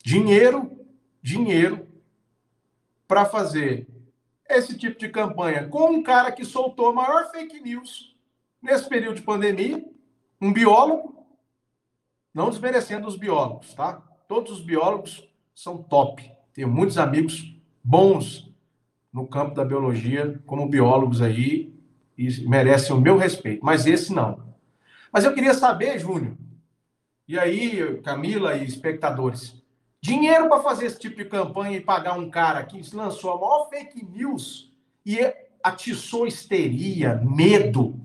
Dinheiro, dinheiro para fazer esse tipo de campanha com um cara que soltou a maior fake news nesse período de pandemia, um biólogo, não desmerecendo os biólogos, tá? Todos os biólogos são top. Tenho muitos amigos bons no campo da biologia como biólogos aí e merecem o meu respeito, mas esse não. Mas eu queria saber, Júnior, e aí, Camila e espectadores, dinheiro para fazer esse tipo de campanha e pagar um cara que lançou a maior fake news e atiçou histeria, medo,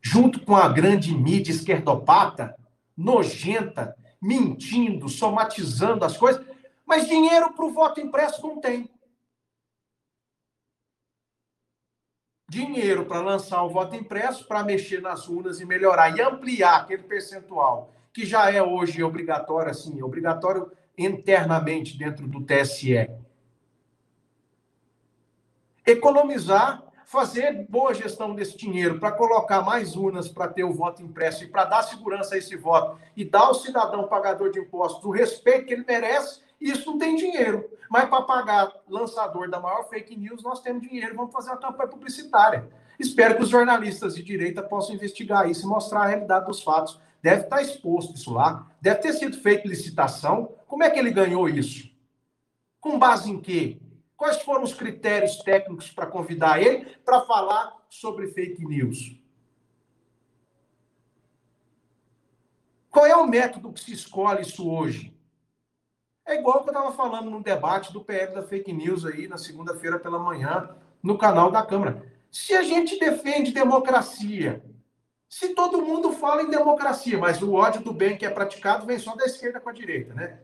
junto com a grande mídia esquerdopata, nojenta, mentindo, somatizando as coisas, mas dinheiro para o voto impresso não tem. dinheiro para lançar o voto impresso, para mexer nas urnas e melhorar e ampliar aquele percentual que já é hoje obrigatório, assim, obrigatório internamente dentro do TSE. Economizar, fazer boa gestão desse dinheiro para colocar mais urnas para ter o voto impresso e para dar segurança a esse voto e dar ao cidadão pagador de impostos o respeito que ele merece isso não tem dinheiro. Mas para pagar lançador da maior fake news, nós temos dinheiro, vamos fazer uma campanha publicitária. Espero que os jornalistas de direita possam investigar isso e mostrar a realidade dos fatos. Deve estar exposto isso lá, deve ter sido feita licitação. Como é que ele ganhou isso? Com base em quê? Quais foram os critérios técnicos para convidar ele para falar sobre fake news? Qual é o método que se escolhe isso hoje? É igual que eu estava falando no debate do PL da fake news aí na segunda-feira pela manhã no canal da Câmara. Se a gente defende democracia, se todo mundo fala em democracia, mas o ódio do bem que é praticado vem só da esquerda com a direita, né?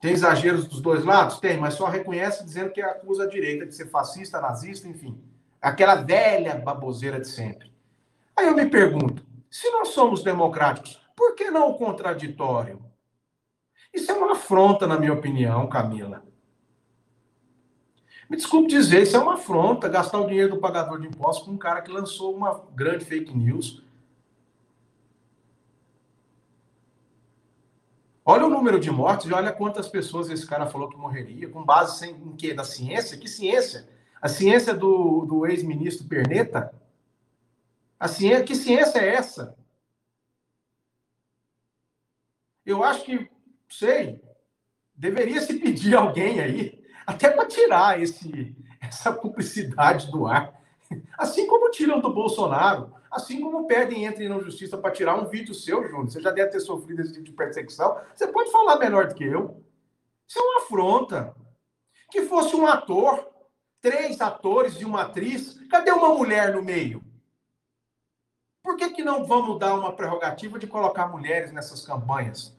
Tem exageros dos dois lados? Tem, mas só reconhece dizendo que acusa a direita de ser fascista, nazista, enfim. Aquela velha baboseira de sempre. Aí eu me pergunto, se nós somos democráticos, por que não o contraditório? Isso é uma afronta, na minha opinião, Camila. Me desculpe dizer, isso é uma afronta, gastar o dinheiro do pagador de impostos com um cara que lançou uma grande fake news. Olha o número de mortes e olha quantas pessoas esse cara falou que morreria, com base em quê? Na ciência? Que ciência? A ciência do, do ex-ministro Perneta? A ciência, que ciência é essa? Eu acho que, sei, deveria se pedir alguém aí, até para tirar esse, essa publicidade do ar. Assim como tiram do Bolsonaro, assim como pedem entre na justiça para tirar um vídeo seu, Júnior. Você já deve ter sofrido esse tipo de perseguição. Você pode falar melhor do que eu. Isso é uma afronta. Que fosse um ator, três atores e uma atriz, cadê uma mulher no meio? Por que, que não vamos dar uma prerrogativa de colocar mulheres nessas campanhas?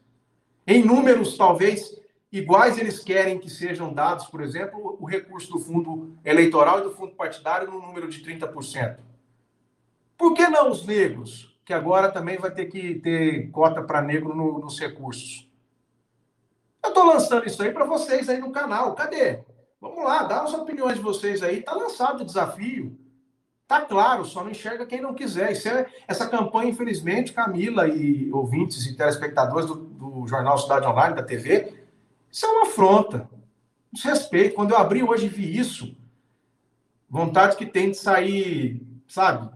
Em números, talvez, iguais eles querem que sejam dados, por exemplo, o recurso do fundo eleitoral e do fundo partidário no número de 30%. Por que não os negros, que agora também vai ter que ter cota para negro no, nos recursos? Eu estou lançando isso aí para vocês aí no canal. Cadê? Vamos lá, dá as opiniões de vocês aí. Está lançado o desafio. Tá claro, só não enxerga quem não quiser. É, essa campanha, infelizmente, Camila e ouvintes e telespectadores do, do Jornal Cidade Online, da TV, isso é uma afronta. Desrespeito. Quando eu abri hoje e vi isso, vontade que tem de sair, sabe?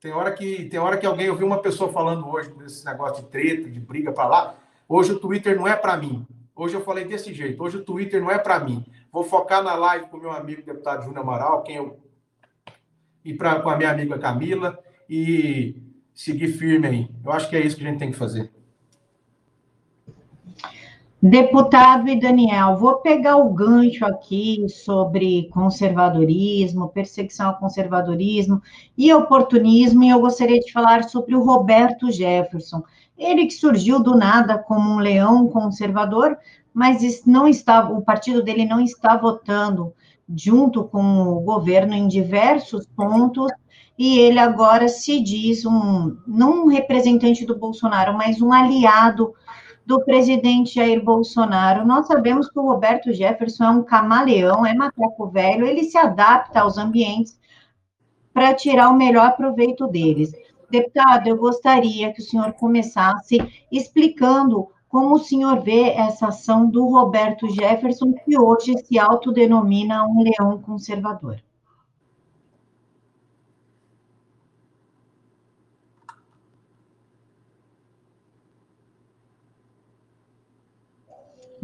Tem hora que tem hora que alguém ouviu uma pessoa falando hoje desse negócio de treta, de briga para lá. Hoje o Twitter não é para mim. Hoje eu falei desse jeito. Hoje o Twitter não é para mim. Vou focar na live com meu amigo deputado Júnior Amaral, quem eu e pra, com a minha amiga Camila e seguir firme aí. Eu acho que é isso que a gente tem que fazer. Deputado e Daniel, vou pegar o gancho aqui sobre conservadorismo, perseguição ao conservadorismo e oportunismo, e eu gostaria de falar sobre o Roberto Jefferson. Ele que surgiu do nada como um leão conservador, mas não está, o partido dele não está votando junto com o governo em diversos pontos, e ele agora se diz um não um representante do Bolsonaro, mas um aliado do presidente Jair Bolsonaro. Nós sabemos que o Roberto Jefferson é um camaleão, é macaco velho, ele se adapta aos ambientes para tirar o melhor proveito deles. Deputado, eu gostaria que o senhor começasse explicando como o senhor vê essa ação do Roberto Jefferson, que hoje se autodenomina um leão conservador.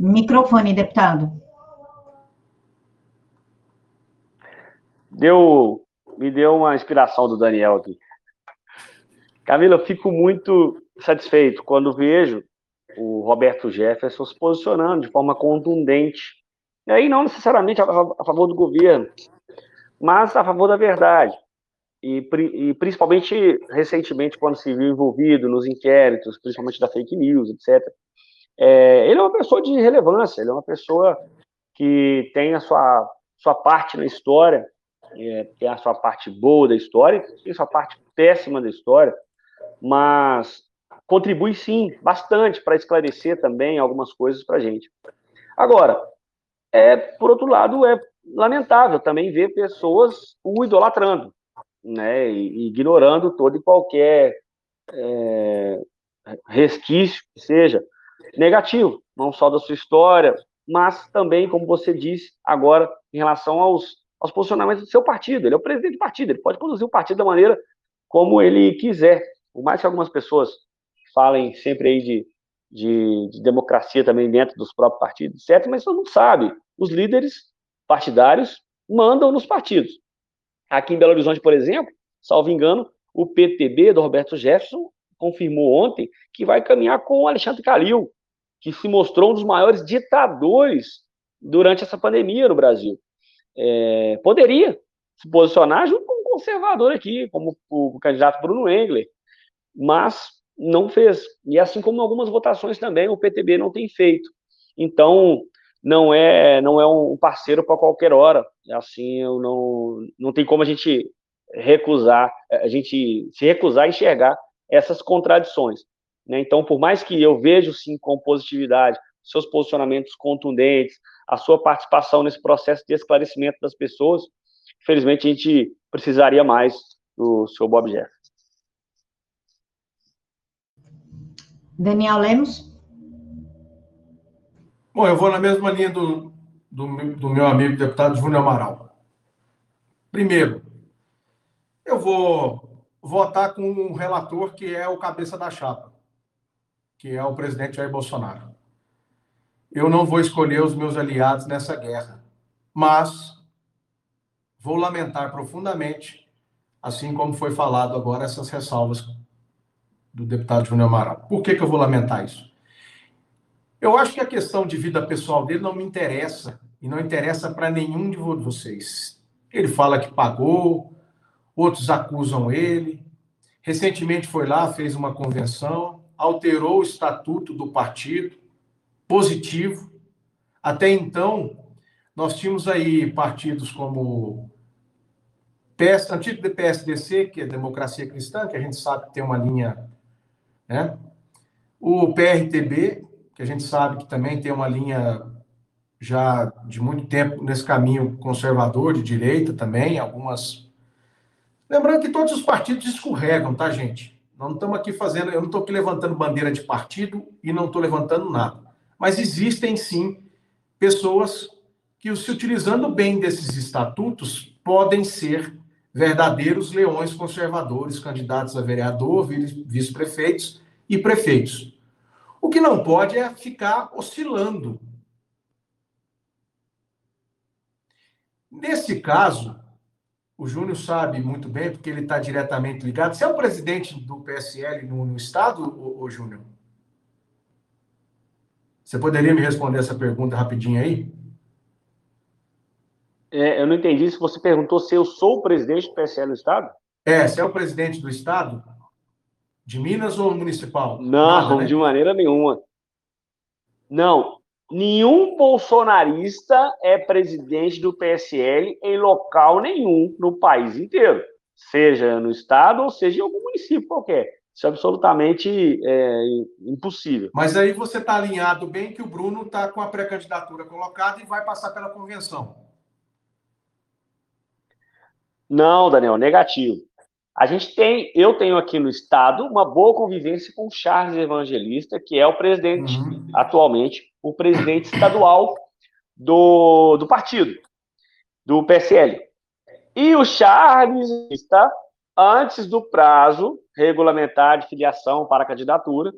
Microfone, deputado. Deu, me deu uma inspiração do Daniel aqui. Camila, eu fico muito satisfeito quando vejo o Roberto Jefferson se posicionando de forma contundente. E aí, não necessariamente a, favor do governo, mas a favor da verdade. E, e, principalmente recentemente, quando se viu envolvido nos inquéritos, principalmente da fake news, etc. É, ele é uma pessoa de relevância, ele é uma pessoa que tem a sua, sua parte na história, é, tem a sua parte boa da história, tem a sua parte péssima da história, mas contribui sim bastante para esclarecer também algumas coisas para a gente. Agora, é, por outro lado, é lamentável também ver pessoas o idolatrando, né, e, ignorando todo e qualquer é, resquício que seja negativo, não só da sua história, mas também, como você disse agora, em relação aos, aos posicionamentos do seu partido. Ele é o presidente do partido, ele pode conduzir o partido da maneira como ele quiser. Por mais que algumas pessoas falem sempre aí de, de, de democracia também dentro dos próprios partidos, certo? Mas todo mundo sabe, os líderes partidários mandam nos partidos. Aqui em Belo Horizonte, por exemplo, salvo engano, o PTB do Roberto Jefferson confirmou ontem que vai caminhar com o Alexandre Calil, que se mostrou um dos maiores ditadores durante essa pandemia no Brasil. É, poderia se posicionar junto com um conservador aqui, como o candidato Bruno Engler, mas não fez. E assim como algumas votações também, o PTB não tem feito. Então, não é não é um parceiro para qualquer hora. Assim, eu não, não tem como a gente recusar, a gente se recusar a enxergar essas contradições. Né? Então, por mais que eu vejo, sim, com positividade, seus posicionamentos contundentes, a sua participação nesse processo de esclarecimento das pessoas, infelizmente a gente precisaria mais do seu Bob Jeff. Daniel Lemos. Bom, eu vou na mesma linha do, do, do meu amigo deputado Júnior Amaral. Primeiro, eu vou votar com um relator que é o cabeça da chapa, que é o presidente Jair Bolsonaro. Eu não vou escolher os meus aliados nessa guerra, mas vou lamentar profundamente, assim como foi falado agora, essas ressalvas do deputado Júnior Amaral. Por que, que eu vou lamentar isso? Eu acho que a questão de vida pessoal dele não me interessa e não interessa para nenhum de vocês. Ele fala que pagou, outros acusam ele. Recentemente foi lá, fez uma convenção, alterou o estatuto do partido, positivo. Até então, nós tínhamos aí partidos como PS, antigo do PSDC, que é Democracia Cristã, que a gente sabe que tem uma linha, né? O PRTB, que a gente sabe que também tem uma linha já de muito tempo nesse caminho conservador, de direita também, algumas. Lembrando que todos os partidos escorregam, tá, gente? Nós não estamos aqui fazendo, eu não estou aqui levantando bandeira de partido e não estou levantando nada. Mas existem sim pessoas que, se utilizando bem desses estatutos, podem ser verdadeiros leões conservadores, candidatos a vereador, vice-prefeitos e prefeitos. O que não pode é ficar oscilando. Nesse caso, o Júnior sabe muito bem, porque ele está diretamente ligado. Você é o presidente do PSL no, no Estado, ô, ô Júnior? Você poderia me responder essa pergunta rapidinho aí? É, eu não entendi se você perguntou se eu sou o presidente do PSL do Estado. É, você é o presidente do Estado? De Minas ou municipal? Não, Nada, né? de maneira nenhuma. Não, nenhum bolsonarista é presidente do PSL em local nenhum no país inteiro, seja no estado ou seja em algum município qualquer. Isso é absolutamente é, impossível. Mas aí você está alinhado bem que o Bruno está com a pré-candidatura colocada e vai passar pela convenção. Não, Daniel, negativo. A gente tem, eu tenho aqui no estado uma boa convivência com o Charles Evangelista, que é o presidente uhum. atualmente, o presidente estadual do, do partido, do PSL. E o Charles está antes do prazo regulamentar de filiação para a candidatura,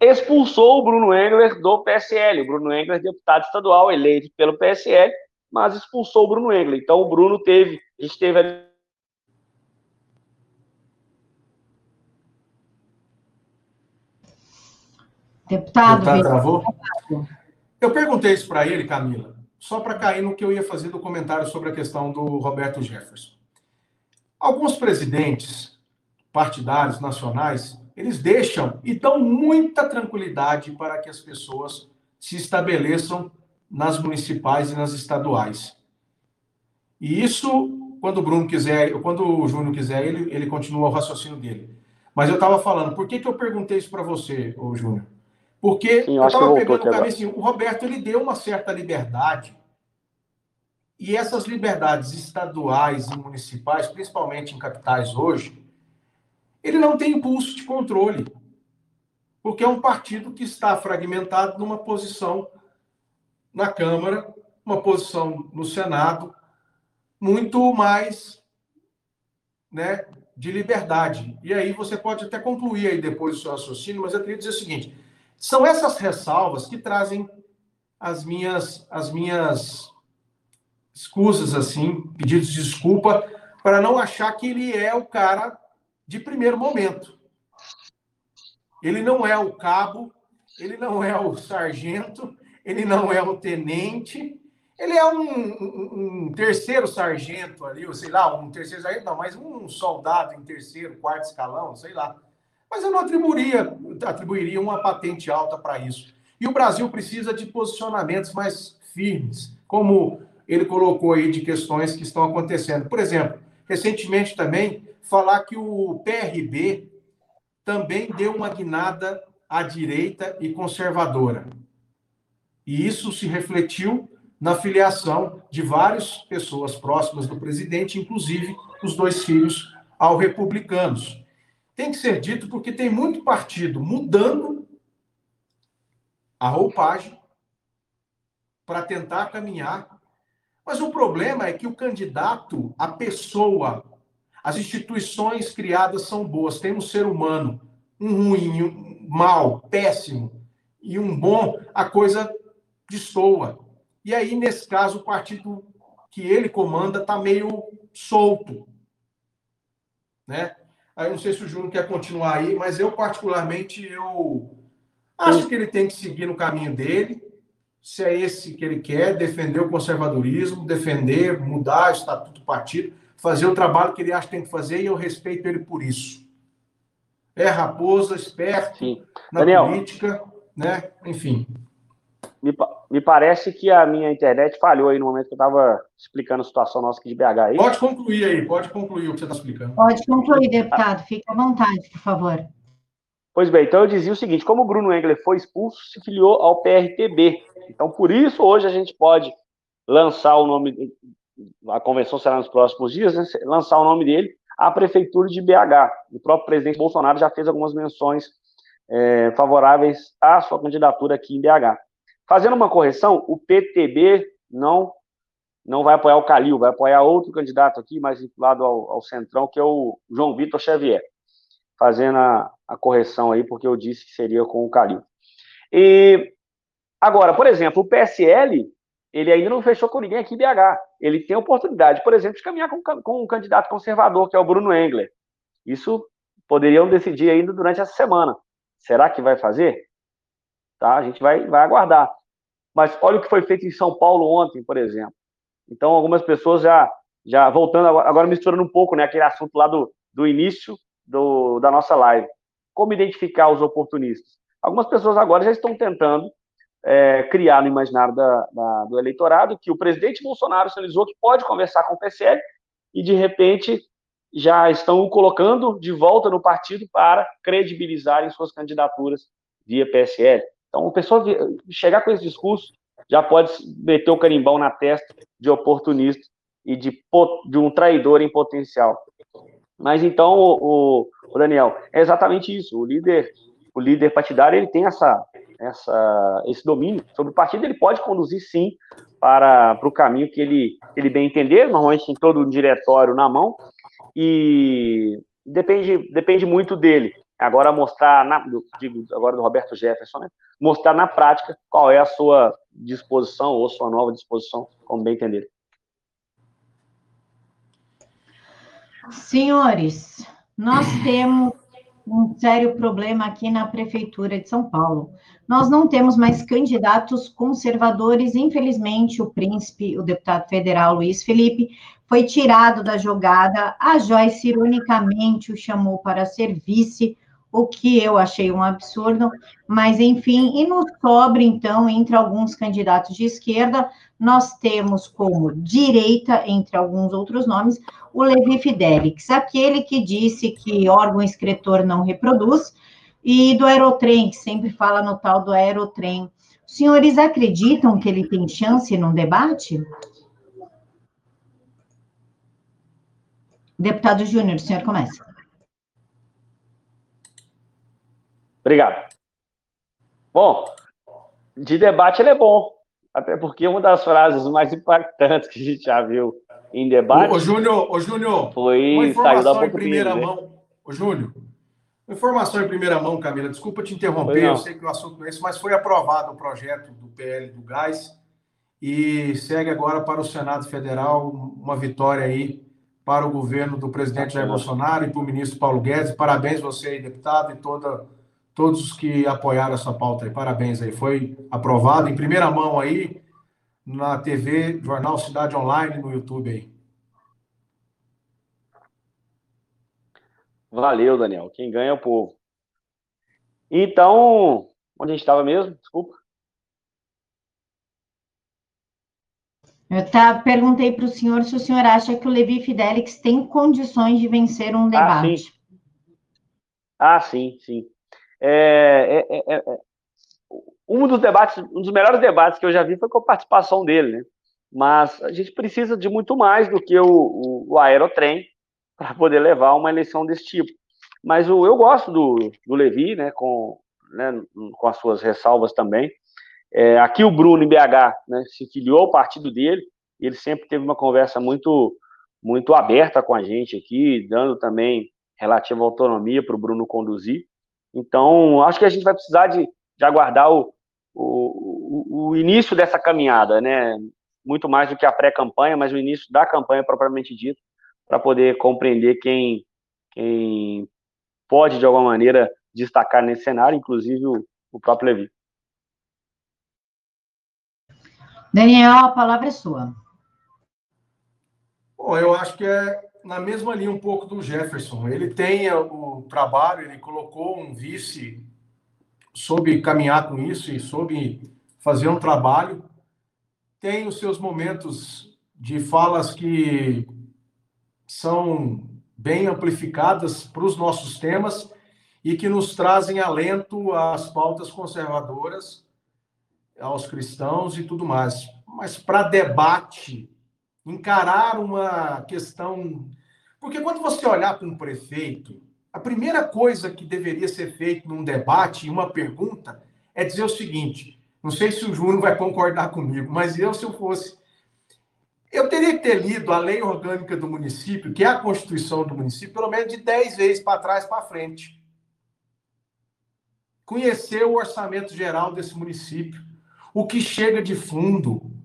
expulsou o Bruno Engler do PSL. O Bruno Engler, deputado estadual, eleito pelo PSL, mas expulsou o Bruno Engler. Então o Bruno teve, a gente teve Deputado, Deputado travou? Eu perguntei isso para ele, Camila, só para cair no que eu ia fazer do comentário sobre a questão do Roberto Jefferson. Alguns presidentes partidários nacionais, eles deixam e dão muita tranquilidade para que as pessoas se estabeleçam nas municipais e nas estaduais. E isso, quando o Bruno quiser, quando o Júnior quiser, ele, ele continua o raciocínio dele. Mas eu estava falando, por que, que eu perguntei isso para você, ô Júnior? Porque Sim, eu estava pegando o caminho assim, o Roberto ele deu uma certa liberdade. E essas liberdades estaduais e municipais, principalmente em capitais hoje, ele não tem impulso de controle. Porque é um partido que está fragmentado numa posição na Câmara, uma posição no Senado, muito mais né, de liberdade. E aí você pode até concluir aí depois o seu raciocínio, mas eu queria dizer o seguinte: são essas ressalvas que trazem as minhas, as minhas escusas, assim, pedidos de desculpa, para não achar que ele é o cara de primeiro momento. Ele não é o cabo, ele não é o sargento, ele não é o tenente, ele é um, um, um, terceiro sargento ali, ou sei lá, um terceiro sargento, não, mas um soldado em terceiro, quarto escalão, sei lá. Mas eu não atribuiria, atribuiria uma patente alta para isso. E o Brasil precisa de posicionamentos mais firmes, como ele colocou aí de questões que estão acontecendo. Por exemplo, recentemente também, falar que o PRB também deu uma guinada à direita e conservadora. E isso se refletiu na filiação de várias pessoas próximas do presidente, inclusive os dois filhos ao republicanos tem que ser dito porque tem muito partido mudando a roupagem para tentar caminhar. Mas o problema é que o candidato, a pessoa, as instituições criadas são boas, tem um ser humano, um ruim, um mal, péssimo e um bom, a coisa destoa. E aí, nesse caso, o partido que ele comanda está meio solto. Né? Aí não sei se o Júnior quer continuar aí, mas eu, particularmente, eu acho que ele tem que seguir no caminho dele se é esse que ele quer, defender o conservadorismo, defender, mudar o estatuto do partido, fazer o trabalho que ele acha que tem que fazer e eu respeito ele por isso. É raposa, esperto Sim. na Daniel, política, né? Enfim. Me, me, parece que a minha internet falhou aí no momento que eu estava explicando a situação nossa aqui de BH. Aí. Pode concluir aí, pode concluir o que você está explicando. Pode concluir, deputado. Fique à vontade, por favor. Pois bem, então eu dizia o seguinte: como o Bruno Engler foi expulso, se filiou ao PRTB. Então, por isso, hoje a gente pode lançar o nome, a convenção será nos próximos dias, né, lançar o nome dele à Prefeitura de BH. O próprio presidente Bolsonaro já fez algumas menções é, favoráveis à sua candidatura aqui em BH. Fazendo uma correção, o PTB não não vai apoiar o Calil, vai apoiar outro candidato aqui, mais vinculado ao, ao Centrão, que é o João Vitor Xavier fazendo a, a correção aí, porque eu disse que seria com o Calil. E agora, por exemplo, o PSL, ele ainda não fechou com ninguém aqui em BH. Ele tem oportunidade, por exemplo, de caminhar com, com um candidato conservador, que é o Bruno Engler. Isso poderiam decidir ainda durante essa semana. Será que vai fazer? Tá? A gente vai, vai aguardar. Mas olha o que foi feito em São Paulo ontem, por exemplo. Então, algumas pessoas já, já voltando, agora misturando um pouco, né, aquele assunto lá do, do início do, da nossa live. Como identificar os oportunistas? Algumas pessoas agora já estão tentando é, criar no imaginário da, da, do eleitorado que o presidente Bolsonaro sinalizou que pode conversar com o PSL e, de repente, já estão o colocando de volta no partido para credibilizarem suas candidaturas via PSL. Então, a pessoa chegar com esse discurso já pode meter o carimbão na testa de oportunista e de, de um traidor em potencial. Mas então, o, o, Daniel, é exatamente isso. O líder, o líder partidário, ele tem essa, essa, esse domínio sobre o partido, ele pode conduzir sim para, para o caminho que ele, ele bem entender. Normalmente tem todo o diretório na mão e depende, depende muito dele. Agora mostrar, na, digo agora do Roberto Jefferson, né? mostrar na prática qual é a sua disposição ou sua nova disposição, como bem entender. Senhores, nós temos um sério problema aqui na Prefeitura de São Paulo. Nós não temos mais candidatos conservadores. Infelizmente, o príncipe, o deputado federal Luiz Felipe, foi tirado da jogada. A Joyce, ironicamente, o chamou para ser vice o que eu achei um absurdo, mas enfim, e no sobre, então, entre alguns candidatos de esquerda, nós temos como direita, entre alguns outros nomes, o Levi Fidelix, aquele que disse que órgão escritor não reproduz, e do Aerotrem, que sempre fala no tal do Aerotrem. Os senhores acreditam que ele tem chance num debate? Deputado Júnior, o senhor começa. Obrigado. Bom, de debate ele é bom, até porque uma das frases mais impactantes que a gente já viu em debate. Ô, Júnior, ô, Júnior, foi saiu da boca em primeira né? mão. Ô, Júnior, informação em primeira mão, Camila, desculpa te interromper, eu sei que o assunto não é esse, mas foi aprovado o projeto do PL do Gás e segue agora para o Senado Federal uma vitória aí para o governo do presidente Jair Bolsonaro e para o ministro Paulo Guedes. Parabéns você aí, deputado, e toda todos os que apoiaram essa pauta aí. Parabéns aí. Foi aprovado em primeira mão aí na TV, Jornal Cidade Online, no YouTube aí. Valeu, Daniel. Quem ganha é o povo. Então, onde a gente estava mesmo? Desculpa. Eu tá, perguntei para o senhor se o senhor acha que o Levi Fidelix tem condições de vencer um debate. Ah, sim, ah, sim. sim. É, é, é, é, um dos debates, um dos melhores debates que eu já vi foi com a participação dele, né? Mas a gente precisa de muito mais do que o, o, o aerotrem para poder levar uma eleição desse tipo. Mas o, eu gosto do, do Levi, né? Com, né, com as suas ressalvas também. É, aqui o Bruno, em BH, né, se filiou ao partido dele, ele sempre teve uma conversa muito, muito aberta com a gente aqui, dando também relativa autonomia para o Bruno conduzir. Então, acho que a gente vai precisar de, de aguardar o, o, o, início dessa caminhada, né? Muito mais do que a pré-campanha, mas o início da campanha propriamente dita, para poder compreender quem, quem pode, de alguma maneira, destacar nesse cenário, inclusive o, o próprio Levi. Daniel, a palavra é sua. Bom, eu acho que é na mesma linha um pouco do Jefferson. Ele tem o trabalho, ele colocou um vice, soube caminhar com isso e soube fazer um trabalho. Tem os seus momentos de falas que são bem amplificadas para os nossos temas e que nos trazem alento às pautas conservadoras, aos cristãos e tudo mais. Mas para debate, encarar uma questão. Porque quando você olhar para um prefeito, a primeira coisa que deveria ser feita num debate, uma pergunta, é dizer o seguinte: não sei se o Júnior vai concordar comigo, mas eu, se eu fosse. Eu teria que ter lido a lei orgânica do município, que é a Constituição do município, pelo menos de 10 vezes para trás para frente. Conhecer o orçamento geral desse município, o que chega de fundo,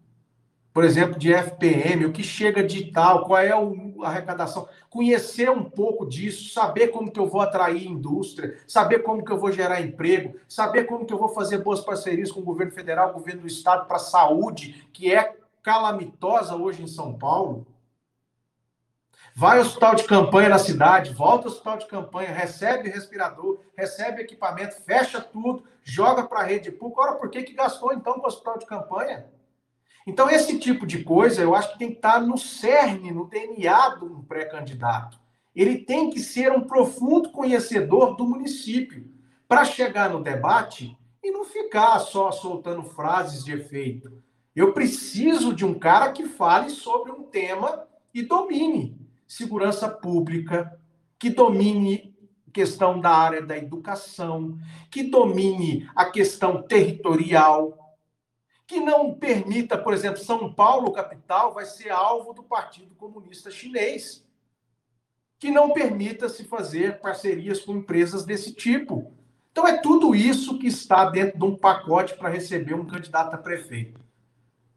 por exemplo, de FPM, o que chega de tal, qual é a arrecadação, conhecer um pouco disso, saber como que eu vou atrair indústria, saber como que eu vou gerar emprego, saber como que eu vou fazer boas parcerias com o governo federal, governo do estado para a saúde, que é calamitosa hoje em São Paulo. Vai ao hospital de campanha na cidade, volta ao hospital de campanha, recebe respirador, recebe equipamento, fecha tudo, joga para a rede pública. Ora, por que, que gastou então com o hospital de campanha? Então, esse tipo de coisa eu acho que tem que estar no cerne, no DNA de um pré-candidato. Ele tem que ser um profundo conhecedor do município para chegar no debate e não ficar só soltando frases de efeito. Eu preciso de um cara que fale sobre um tema e domine segurança pública, que domine questão da área da educação, que domine a questão territorial, que não permita, por exemplo, São Paulo, capital, vai ser alvo do Partido Comunista Chinês. Que não permita se fazer parcerias com empresas desse tipo. Então, é tudo isso que está dentro de um pacote para receber um candidato a prefeito.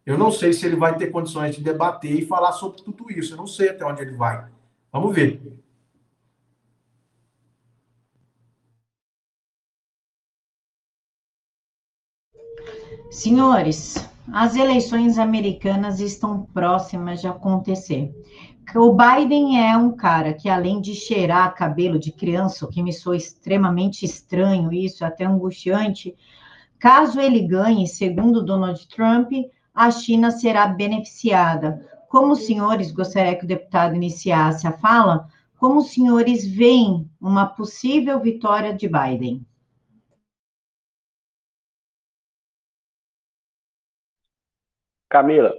Eu não sei se ele vai ter condições de debater e falar sobre tudo isso. Eu não sei até onde ele vai. Vamos ver. Senhores, as eleições americanas estão próximas de acontecer. O Biden é um cara que, além de cheirar cabelo de criança, o que me soa extremamente estranho, isso até angustiante, caso ele ganhe, segundo Donald Trump, a China será beneficiada. Como os senhores, gostaria que o deputado iniciasse a fala, como os senhores veem uma possível vitória de Biden? Camila,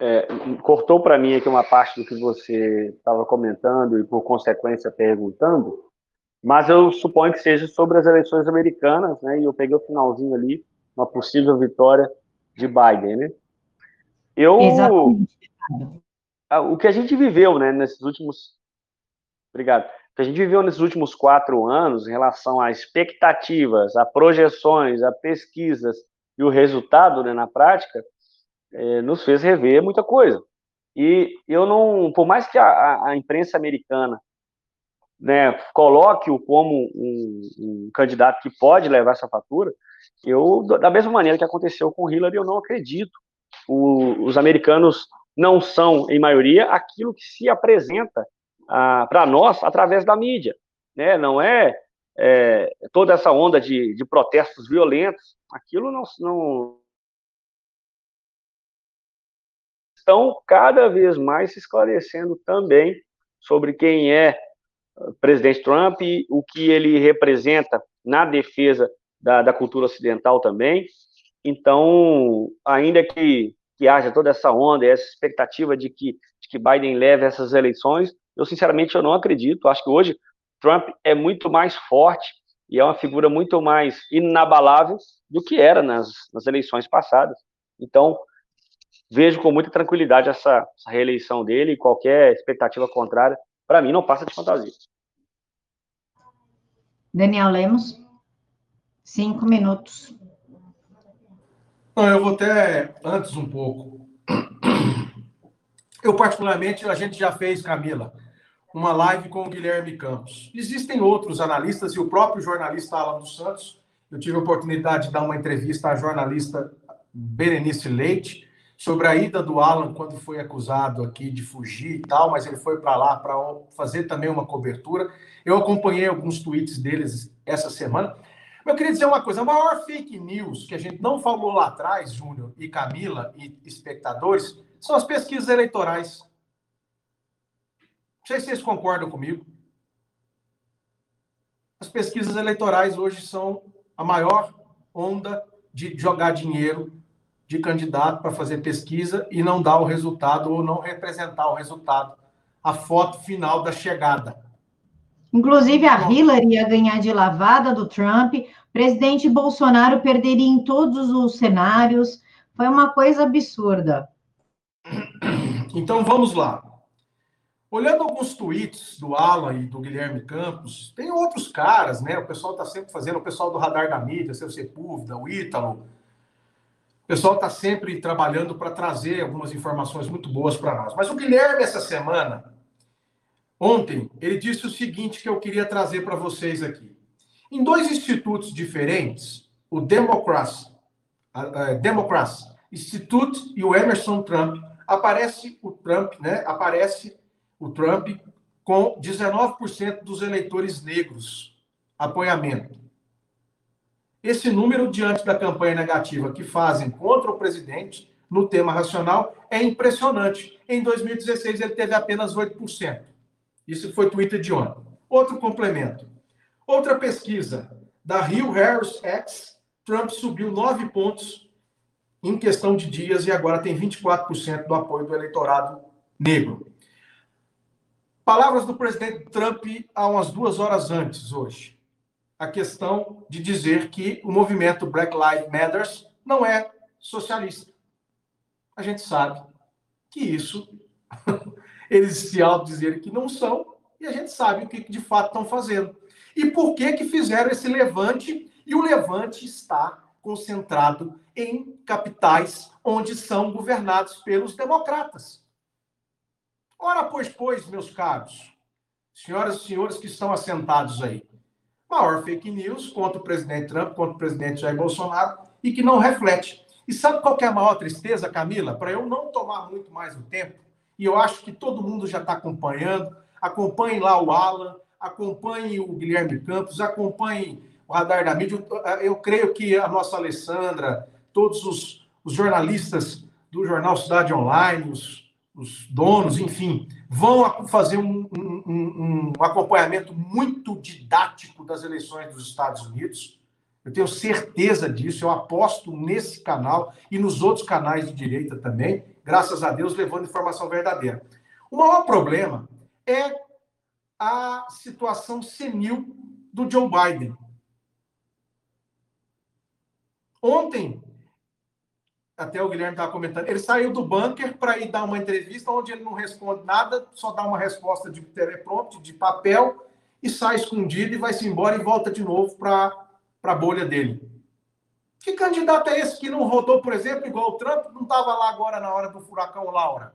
é, cortou para mim aqui uma parte do que você estava comentando e, por consequência, perguntando, mas eu suponho que seja sobre as eleições americanas, né? E eu peguei o finalzinho ali, uma possível vitória de Biden, né? Eu, Exatamente. o que a gente viveu, né, nesses últimos, obrigado, o que a gente viveu nesses últimos quatro anos em relação a expectativas, a projeções, a pesquisas e o resultado, né, na prática, é, nos fez rever muita coisa. E eu não, por mais que a, a imprensa americana né, coloque-o como um, um, candidato que pode levar essa fatura, eu, da mesma maneira que aconteceu com Hillary, eu não acredito. O, os americanos não são, em maioria, aquilo que se apresenta para nós através da mídia. Né? Não é, é toda essa onda de, de protestos violentos, aquilo não, não, estão cada vez mais se esclarecendo também sobre quem é o presidente Trump e o que ele representa na defesa da, da cultura ocidental também. Então, ainda que, que haja toda essa onda, essa expectativa de que, de que Biden leve essas eleições, eu sinceramente eu não acredito. Acho que hoje Trump é muito mais forte e é uma figura muito mais inabalável do que era nas, nas eleições passadas. Então, vejo com muita tranquilidade essa, essa reeleição dele e qualquer expectativa contrária, para mim, não passa de fantasia. Daniel Lemos, cinco minutos. Não, eu vou até antes um pouco. Eu, particularmente, a gente já fez, Camila, uma live com o Guilherme Campos. Existem outros analistas e o próprio jornalista Alan dos Santos. Eu tive a oportunidade de dar uma entrevista à jornalista Berenice Leite sobre a ida do Alan quando foi acusado aqui de fugir e tal, mas ele foi para lá para fazer também uma cobertura. Eu acompanhei alguns tweets deles essa semana. Eu queria dizer uma coisa: a maior fake news que a gente não falou lá atrás, Júnior e Camila e espectadores, são as pesquisas eleitorais. Não sei se vocês concordam comigo. As pesquisas eleitorais hoje são a maior onda de jogar dinheiro de candidato para fazer pesquisa e não dar o resultado ou não representar o resultado, a foto final da chegada. Inclusive, a Hillary ia ganhar de lavada do Trump, o presidente Bolsonaro perderia em todos os cenários. Foi uma coisa absurda. Então, vamos lá. Olhando alguns tweets do Alan e do Guilherme Campos, tem outros caras, né? O pessoal está sempre fazendo, o pessoal do Radar da Mídia, seu Sepúlveda, o Ítalo. Pessoal está sempre trabalhando para trazer algumas informações muito boas para nós. Mas o Guilherme, essa semana, ontem, ele disse o seguinte que eu queria trazer para vocês aqui. Em dois institutos diferentes, o Democracy, uh, Democracy Institute e o Emerson Trump, aparece o Trump, né? Aparece o Trump com 19% dos eleitores negros apoiamento. Esse número, diante da campanha negativa que fazem contra o presidente no tema racional, é impressionante. Em 2016, ele teve apenas 8%. Isso foi Twitter de ontem. Outro complemento. Outra pesquisa da Rio Harris X, Trump subiu 9 pontos em questão de dias e agora tem 24% do apoio do eleitorado negro. Palavras do presidente Trump há umas duas horas antes, hoje. A questão de dizer que o movimento Black Lives Matter não é socialista. A gente sabe que isso, eles se autodizerem que não são, e a gente sabe o que de fato estão fazendo. E por que que fizeram esse levante? E o levante está concentrado em capitais onde são governados pelos democratas. Ora, pois, pois, meus caros, senhoras e senhores que estão assentados aí, maior fake news contra o presidente Trump, contra o presidente Jair Bolsonaro e que não reflete. E sabe qual é a maior tristeza, Camila? Para eu não tomar muito mais o tempo, e eu acho que todo mundo já está acompanhando, acompanhe lá o Alan, acompanhe o Guilherme Campos, acompanhe o Radar da Mídia. Eu creio que a nossa Alessandra, todos os, os jornalistas do jornal Cidade Online, os os donos, enfim, vão fazer um, um, um, acompanhamento muito didático das eleições dos Estados Unidos. Eu tenho certeza disso, eu aposto nesse canal e nos outros canais de direita também, graças a Deus, levando informação verdadeira. O maior problema é a situação senil do Joe Biden. Ontem, até o Guilherme estava comentando, ele saiu do bunker para ir dar uma entrevista onde ele não responde nada, só dá uma resposta de teleprompter, de papel, e sai escondido e vai-se embora e volta de novo para a bolha dele. Que candidato é esse que não rodou, por exemplo, igual o Trump, não estava lá agora na hora do furacão Laura?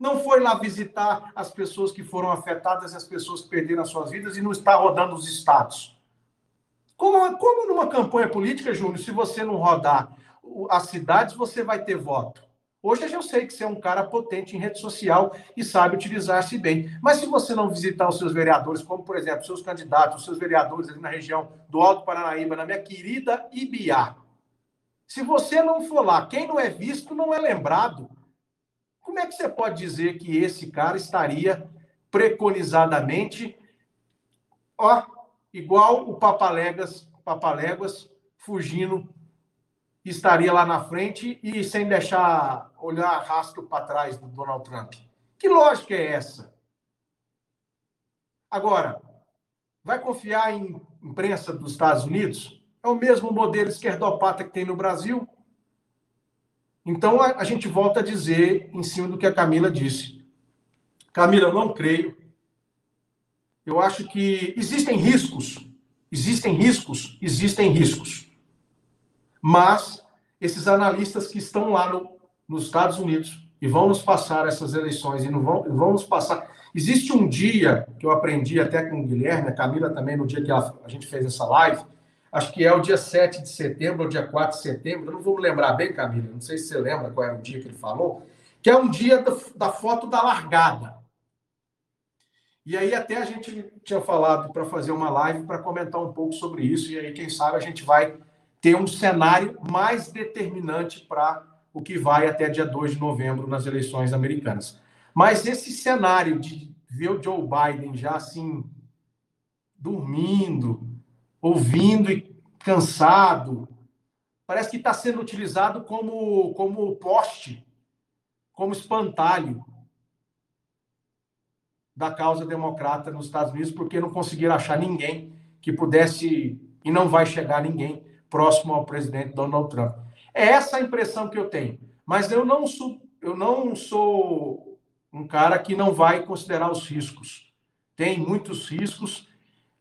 Não foi lá visitar as pessoas que foram afetadas, as pessoas que perderam as suas vidas e não está rodando os estados. Como, como numa campanha política, Júnior, se você não rodar as cidades, você vai ter voto. Hoje eu sei que você é um cara potente em rede social e sabe utilizar-se bem. Mas se você não visitar os seus vereadores, como por exemplo, seus candidatos, os seus vereadores ali na região do Alto Paranaíba, na minha querida Ibiá, se você não for lá, quem não é visto não é lembrado. Como é que você pode dizer que esse cara estaria preconizadamente, ó, igual o Papaléguas, Papaléguas fugindo estaria lá na frente e sem deixar olhar rastro para trás do Donald Trump. Que lógica é essa? Agora, vai confiar em imprensa dos Estados Unidos? É o mesmo modelo esquerdopata que tem no Brasil? Então, a, gente volta a dizer em cima do que a Camila disse. Camila, eu não creio. Eu acho que existem riscos. Existem riscos? Existem riscos. Mas esses analistas que estão lá no, nos Estados Unidos e vão nos passar essas eleições e não vão, vão nos passar. Existe um dia que eu aprendi até com o Guilherme, a Camila também, no dia que a, a gente fez essa live, acho que é o dia 7 de setembro ou dia 4 de setembro, não vou lembrar bem, Camila, não sei se você lembra qual era o dia que ele falou, que é um dia da foto da largada. E aí até a gente tinha falado para fazer uma live para comentar um pouco sobre isso, e aí quem sabe a gente vai ter um cenário mais determinante para o que vai até dia 2 de novembro nas eleições americanas. Mas esse cenário de ver o Joe Biden já assim, dormindo, ouvindo e cansado, parece que está sendo utilizado como, como poste, como espantalho da causa democrata nos Estados Unidos, porque não conseguiram achar ninguém que pudesse, e não vai chegar ninguém próximo ao presidente Donald Trump. É essa a impressão que eu tenho. Mas eu não sou, eu não sou um cara que não vai considerar os riscos. Tem muitos riscos.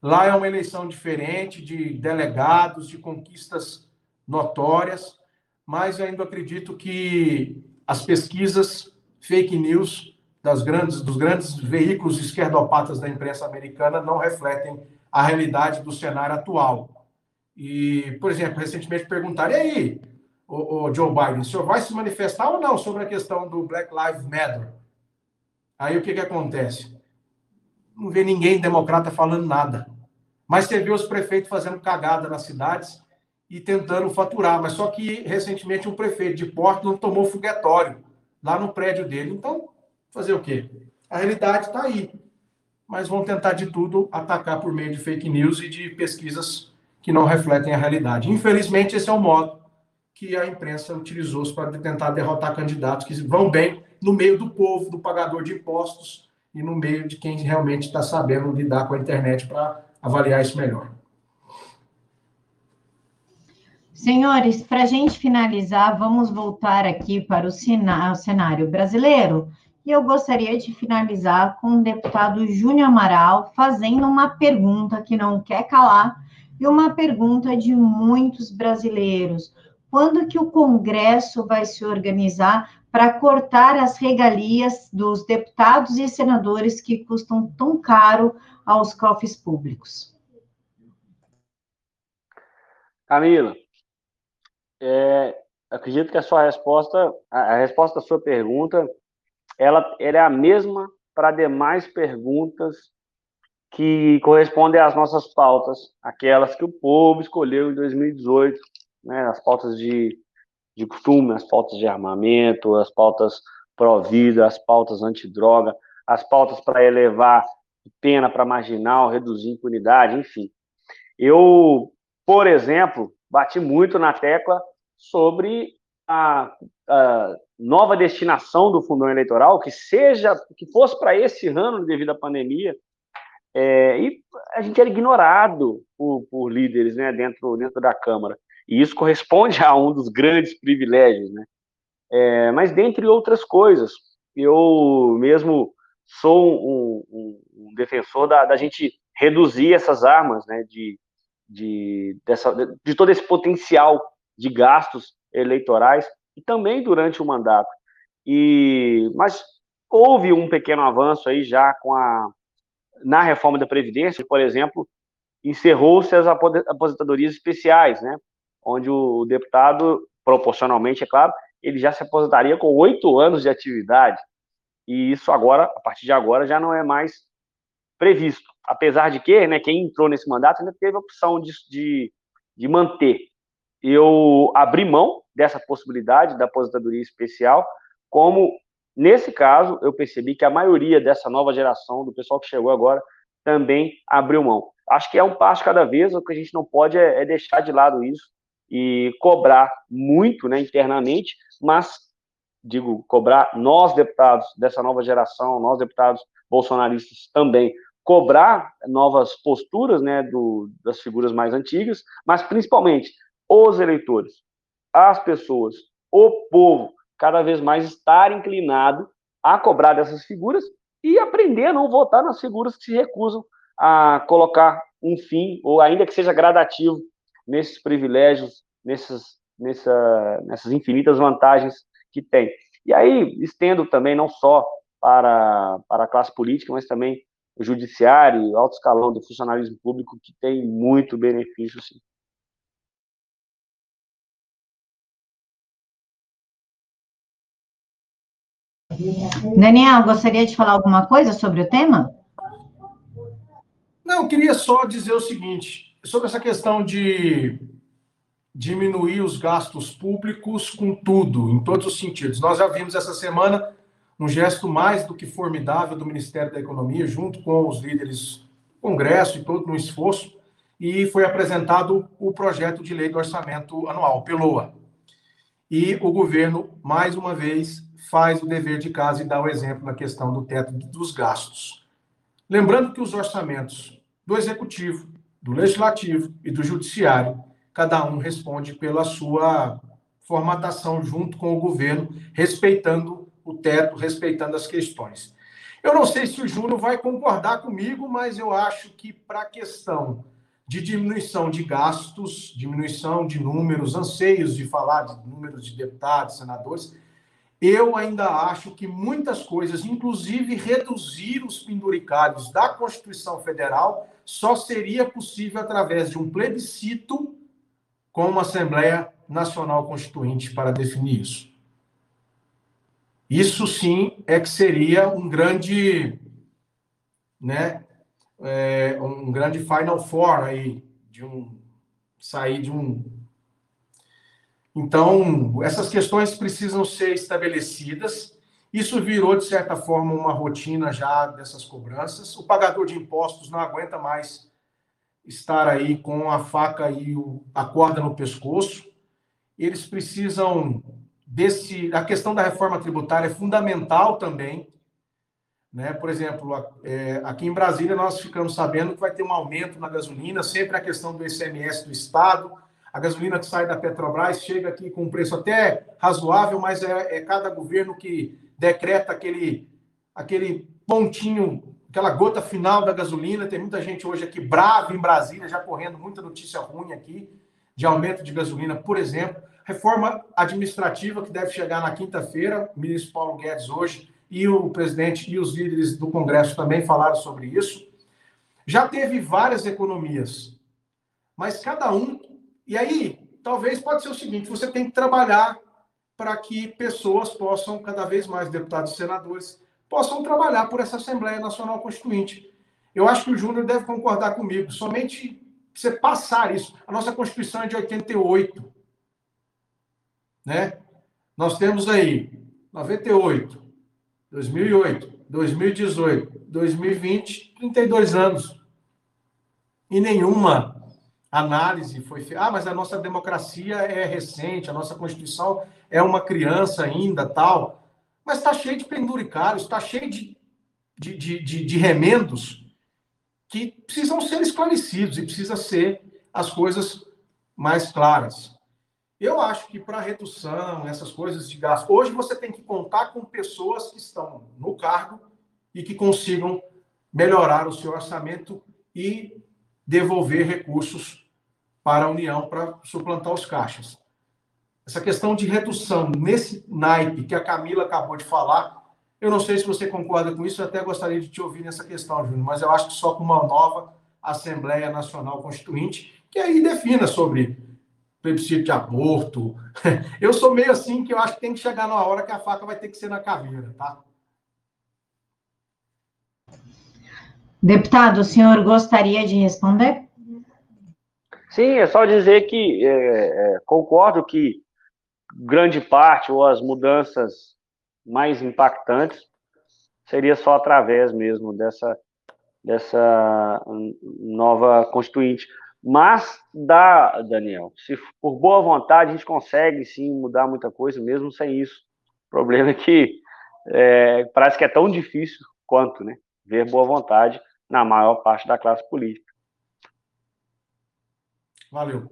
Lá é uma eleição diferente de delegados, de conquistas notórias, mas ainda acredito que as pesquisas fake news das grandes, dos grandes veículos esquerdopatas da imprensa americana não refletem a realidade do cenário atual. E, por exemplo, recentemente perguntaram, e aí, o, o, Joe Biden, o senhor vai se manifestar ou não sobre a questão do Black Lives Matter? Aí o que, que acontece? Não vê ninguém democrata falando nada. Mas você vê os prefeitos fazendo cagada nas cidades e tentando faturar. Mas só que recentemente um prefeito de Portland tomou foguetório lá no prédio dele. Então, fazer o quê? A realidade está aí. Mas vão tentar de tudo atacar por meio de fake news e de pesquisas que não refletem a realidade. Infelizmente, esse é o modo que a imprensa utilizou para tentar derrotar candidatos que vão bem no meio do povo, do pagador de impostos e no meio de quem realmente está sabendo lidar com a internet para avaliar isso melhor. Senhores, para a gente finalizar, vamos voltar aqui para o cenário brasileiro. E eu gostaria de finalizar com o deputado Júnior Amaral fazendo uma pergunta que não quer calar e uma pergunta de muitos brasileiros. Quando que o Congresso vai se organizar para cortar as regalias dos deputados e senadores que custam tão caro aos cofres públicos? Camila, é, acredito que a sua resposta, a, resposta à sua pergunta, ela, ela é a mesma para demais perguntas que correspondem às nossas pautas, aquelas que o povo escolheu em 2018, né, as pautas de, de costume, as pautas de armamento, as pautas pró-vida, as pautas antidroga, as pautas para elevar pena para marginal, reduzir impunidade, enfim. Eu, por exemplo, bati muito na tecla sobre a, a nova destinação do fundão eleitoral, que seja, que fosse para esse ano devido à pandemia, é, e a gente era ignorado por, por líderes né, dentro, dentro da Câmara. E isso corresponde a um dos grandes privilégios, né? É, mas dentre outras coisas, eu mesmo sou um, um, um defensor da, da, gente reduzir essas armas, né? De, de, dessa, de todo esse potencial de gastos eleitorais e também durante o mandato. E, mas houve um pequeno avanço aí já com a na reforma da previdência, por exemplo, encerrou-se as aposentadorias especiais, né? onde o deputado, proporcionalmente, é claro, ele já se aposentaria com oito anos de atividade. E isso agora, a partir de agora, já não é mais previsto. Apesar de que, né, quem entrou nesse mandato ainda teve a opção de, de, de manter. Eu abri mão dessa possibilidade da aposentadoria especial, como, nesse caso, eu percebi que a maioria dessa nova geração, do pessoal que chegou agora, também abriu mão. Acho que é um passo cada vez, o que a gente não pode é, é deixar de lado isso e cobrar muito né, internamente, mas, digo, cobrar nós, deputados dessa nova geração, nós, deputados bolsonaristas também, cobrar novas posturas né, do, das figuras mais antigas, mas principalmente os eleitores, as pessoas, o povo, cada vez mais estar inclinado a cobrar dessas figuras e aprender a não votar nas figuras que se recusam a colocar um fim, ou ainda que seja gradativo, nesses privilégios, nessas, nessa, nessas infinitas vantagens que tem. E aí, estendo também não só para, para a classe política, mas também o judiciário, alto escalão do funcionalismo público, que tem muito benefício, sim. Daniel, gostaria de falar alguma coisa sobre o tema? Não, queria só dizer o seguinte, sobre essa questão de diminuir os gastos públicos com tudo, em todos os sentidos. Nós já vimos essa semana um gesto mais do que formidável do Ministério da Economia, junto com os líderes do Congresso e todo no esforço, e foi apresentado o projeto de lei do orçamento anual, PELOA. E o governo, mais uma vez, faz o dever de casa e dá o exemplo na questão do teto dos gastos. Lembrando que os orçamentos do Executivo, do Legislativo e do Judiciário, cada um responde pela sua formatação junto com o governo, respeitando o teto, respeitando as questões. Eu não sei se o Júnior vai concordar comigo, mas eu acho que para a questão de diminuição de gastos, diminuição de números, anseios de falar de números de deputados, senadores, eu ainda acho que muitas coisas, inclusive reduzir os penduricários da Constituição Federal, só seria possível através de um plebiscito com uma Assembleia Nacional Constituinte para definir isso. Isso sim é que seria um grande, né, é, um grande Final Four aí, de um sair de um então, essas questões precisam ser estabelecidas. Isso virou, de certa forma, uma rotina já dessas cobranças. O pagador de impostos não aguenta mais estar aí com a faca e a corda no pescoço. Eles precisam desse. A questão da reforma tributária é fundamental também. Né? Por exemplo, é, aqui em Brasília, nós ficamos sabendo que vai ter um aumento na gasolina, sempre a questão do ICMS do Estado a gasolina que sai da Petrobras chega aqui com um preço até razoável, mas é, é cada governo que decreta aquele, aquele pontinho, aquela gota final da gasolina. Tem muita gente hoje aqui brava em Brasília, já correndo muita notícia ruim aqui de aumento de gasolina, por exemplo. Reforma administrativa que deve chegar na quinta-feira, o ministro Paulo Guedes hoje e o presidente e os líderes do Congresso também falaram sobre isso. Já teve várias economias, mas cada um e aí, talvez pode ser o seguinte: você tem que trabalhar para que pessoas possam, cada vez mais, deputados e senadores, possam trabalhar por essa Assembleia Nacional Constituinte. Eu acho que o Júnior deve concordar comigo. Somente você passar isso. A nossa Constituição é de 88. Né? Nós temos aí 98, 2008, 2018, 2020, 32 anos. E nenhuma análise foi feita. Ah, mas a nossa democracia é recente, a nossa Constituição é uma criança ainda, tal. Mas está cheio de penduricários, está cheio de, de, de, de, de remendos que precisam ser esclarecidos e precisa ser as coisas mais claras. Eu acho que para redução, essas coisas de gasto, hoje você tem que contar com pessoas que estão no cargo e que consigam melhorar o seu orçamento e devolver recursos para a União para suplantar os caixas. Essa questão de redução nesse naipe que a Camila acabou de falar, eu não sei se você concorda com isso, eu até gostaria de te ouvir nessa questão, Júnior, mas eu acho que só com uma nova Assembleia Nacional Constituinte, que aí defina sobre plebiscito de aborto. Eu sou meio assim que eu acho que tem que chegar na hora que a faca vai ter que ser na caveira, tá? Deputado, o senhor gostaria de responder? Sim, é só dizer que é, é, concordo que grande parte ou as mudanças mais impactantes seria só através mesmo dessa, dessa nova constituinte. Mas dá, Daniel, se por boa vontade a gente consegue sim mudar muita coisa, mesmo sem isso. O problema é que é, parece que é tão difícil quanto, né? Ver boa vontade na maior parte da classe política. Valeu.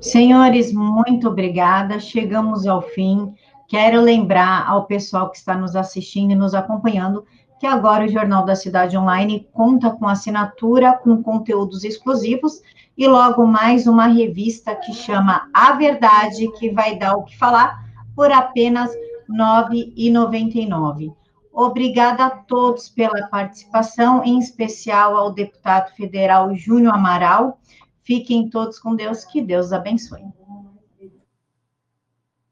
Senhores, muito obrigada. Chegamos ao fim. Quero lembrar ao pessoal que está nos assistindo e nos acompanhando que agora o Jornal da Cidade Online conta com assinatura, com conteúdos exclusivos e logo mais uma revista que chama A Verdade, que vai dar o que falar por apenas R$ 9,99. Obrigada a todos pela participação, em especial ao deputado federal Júnior Amaral. Fiquem todos com Deus, que Deus abençoe.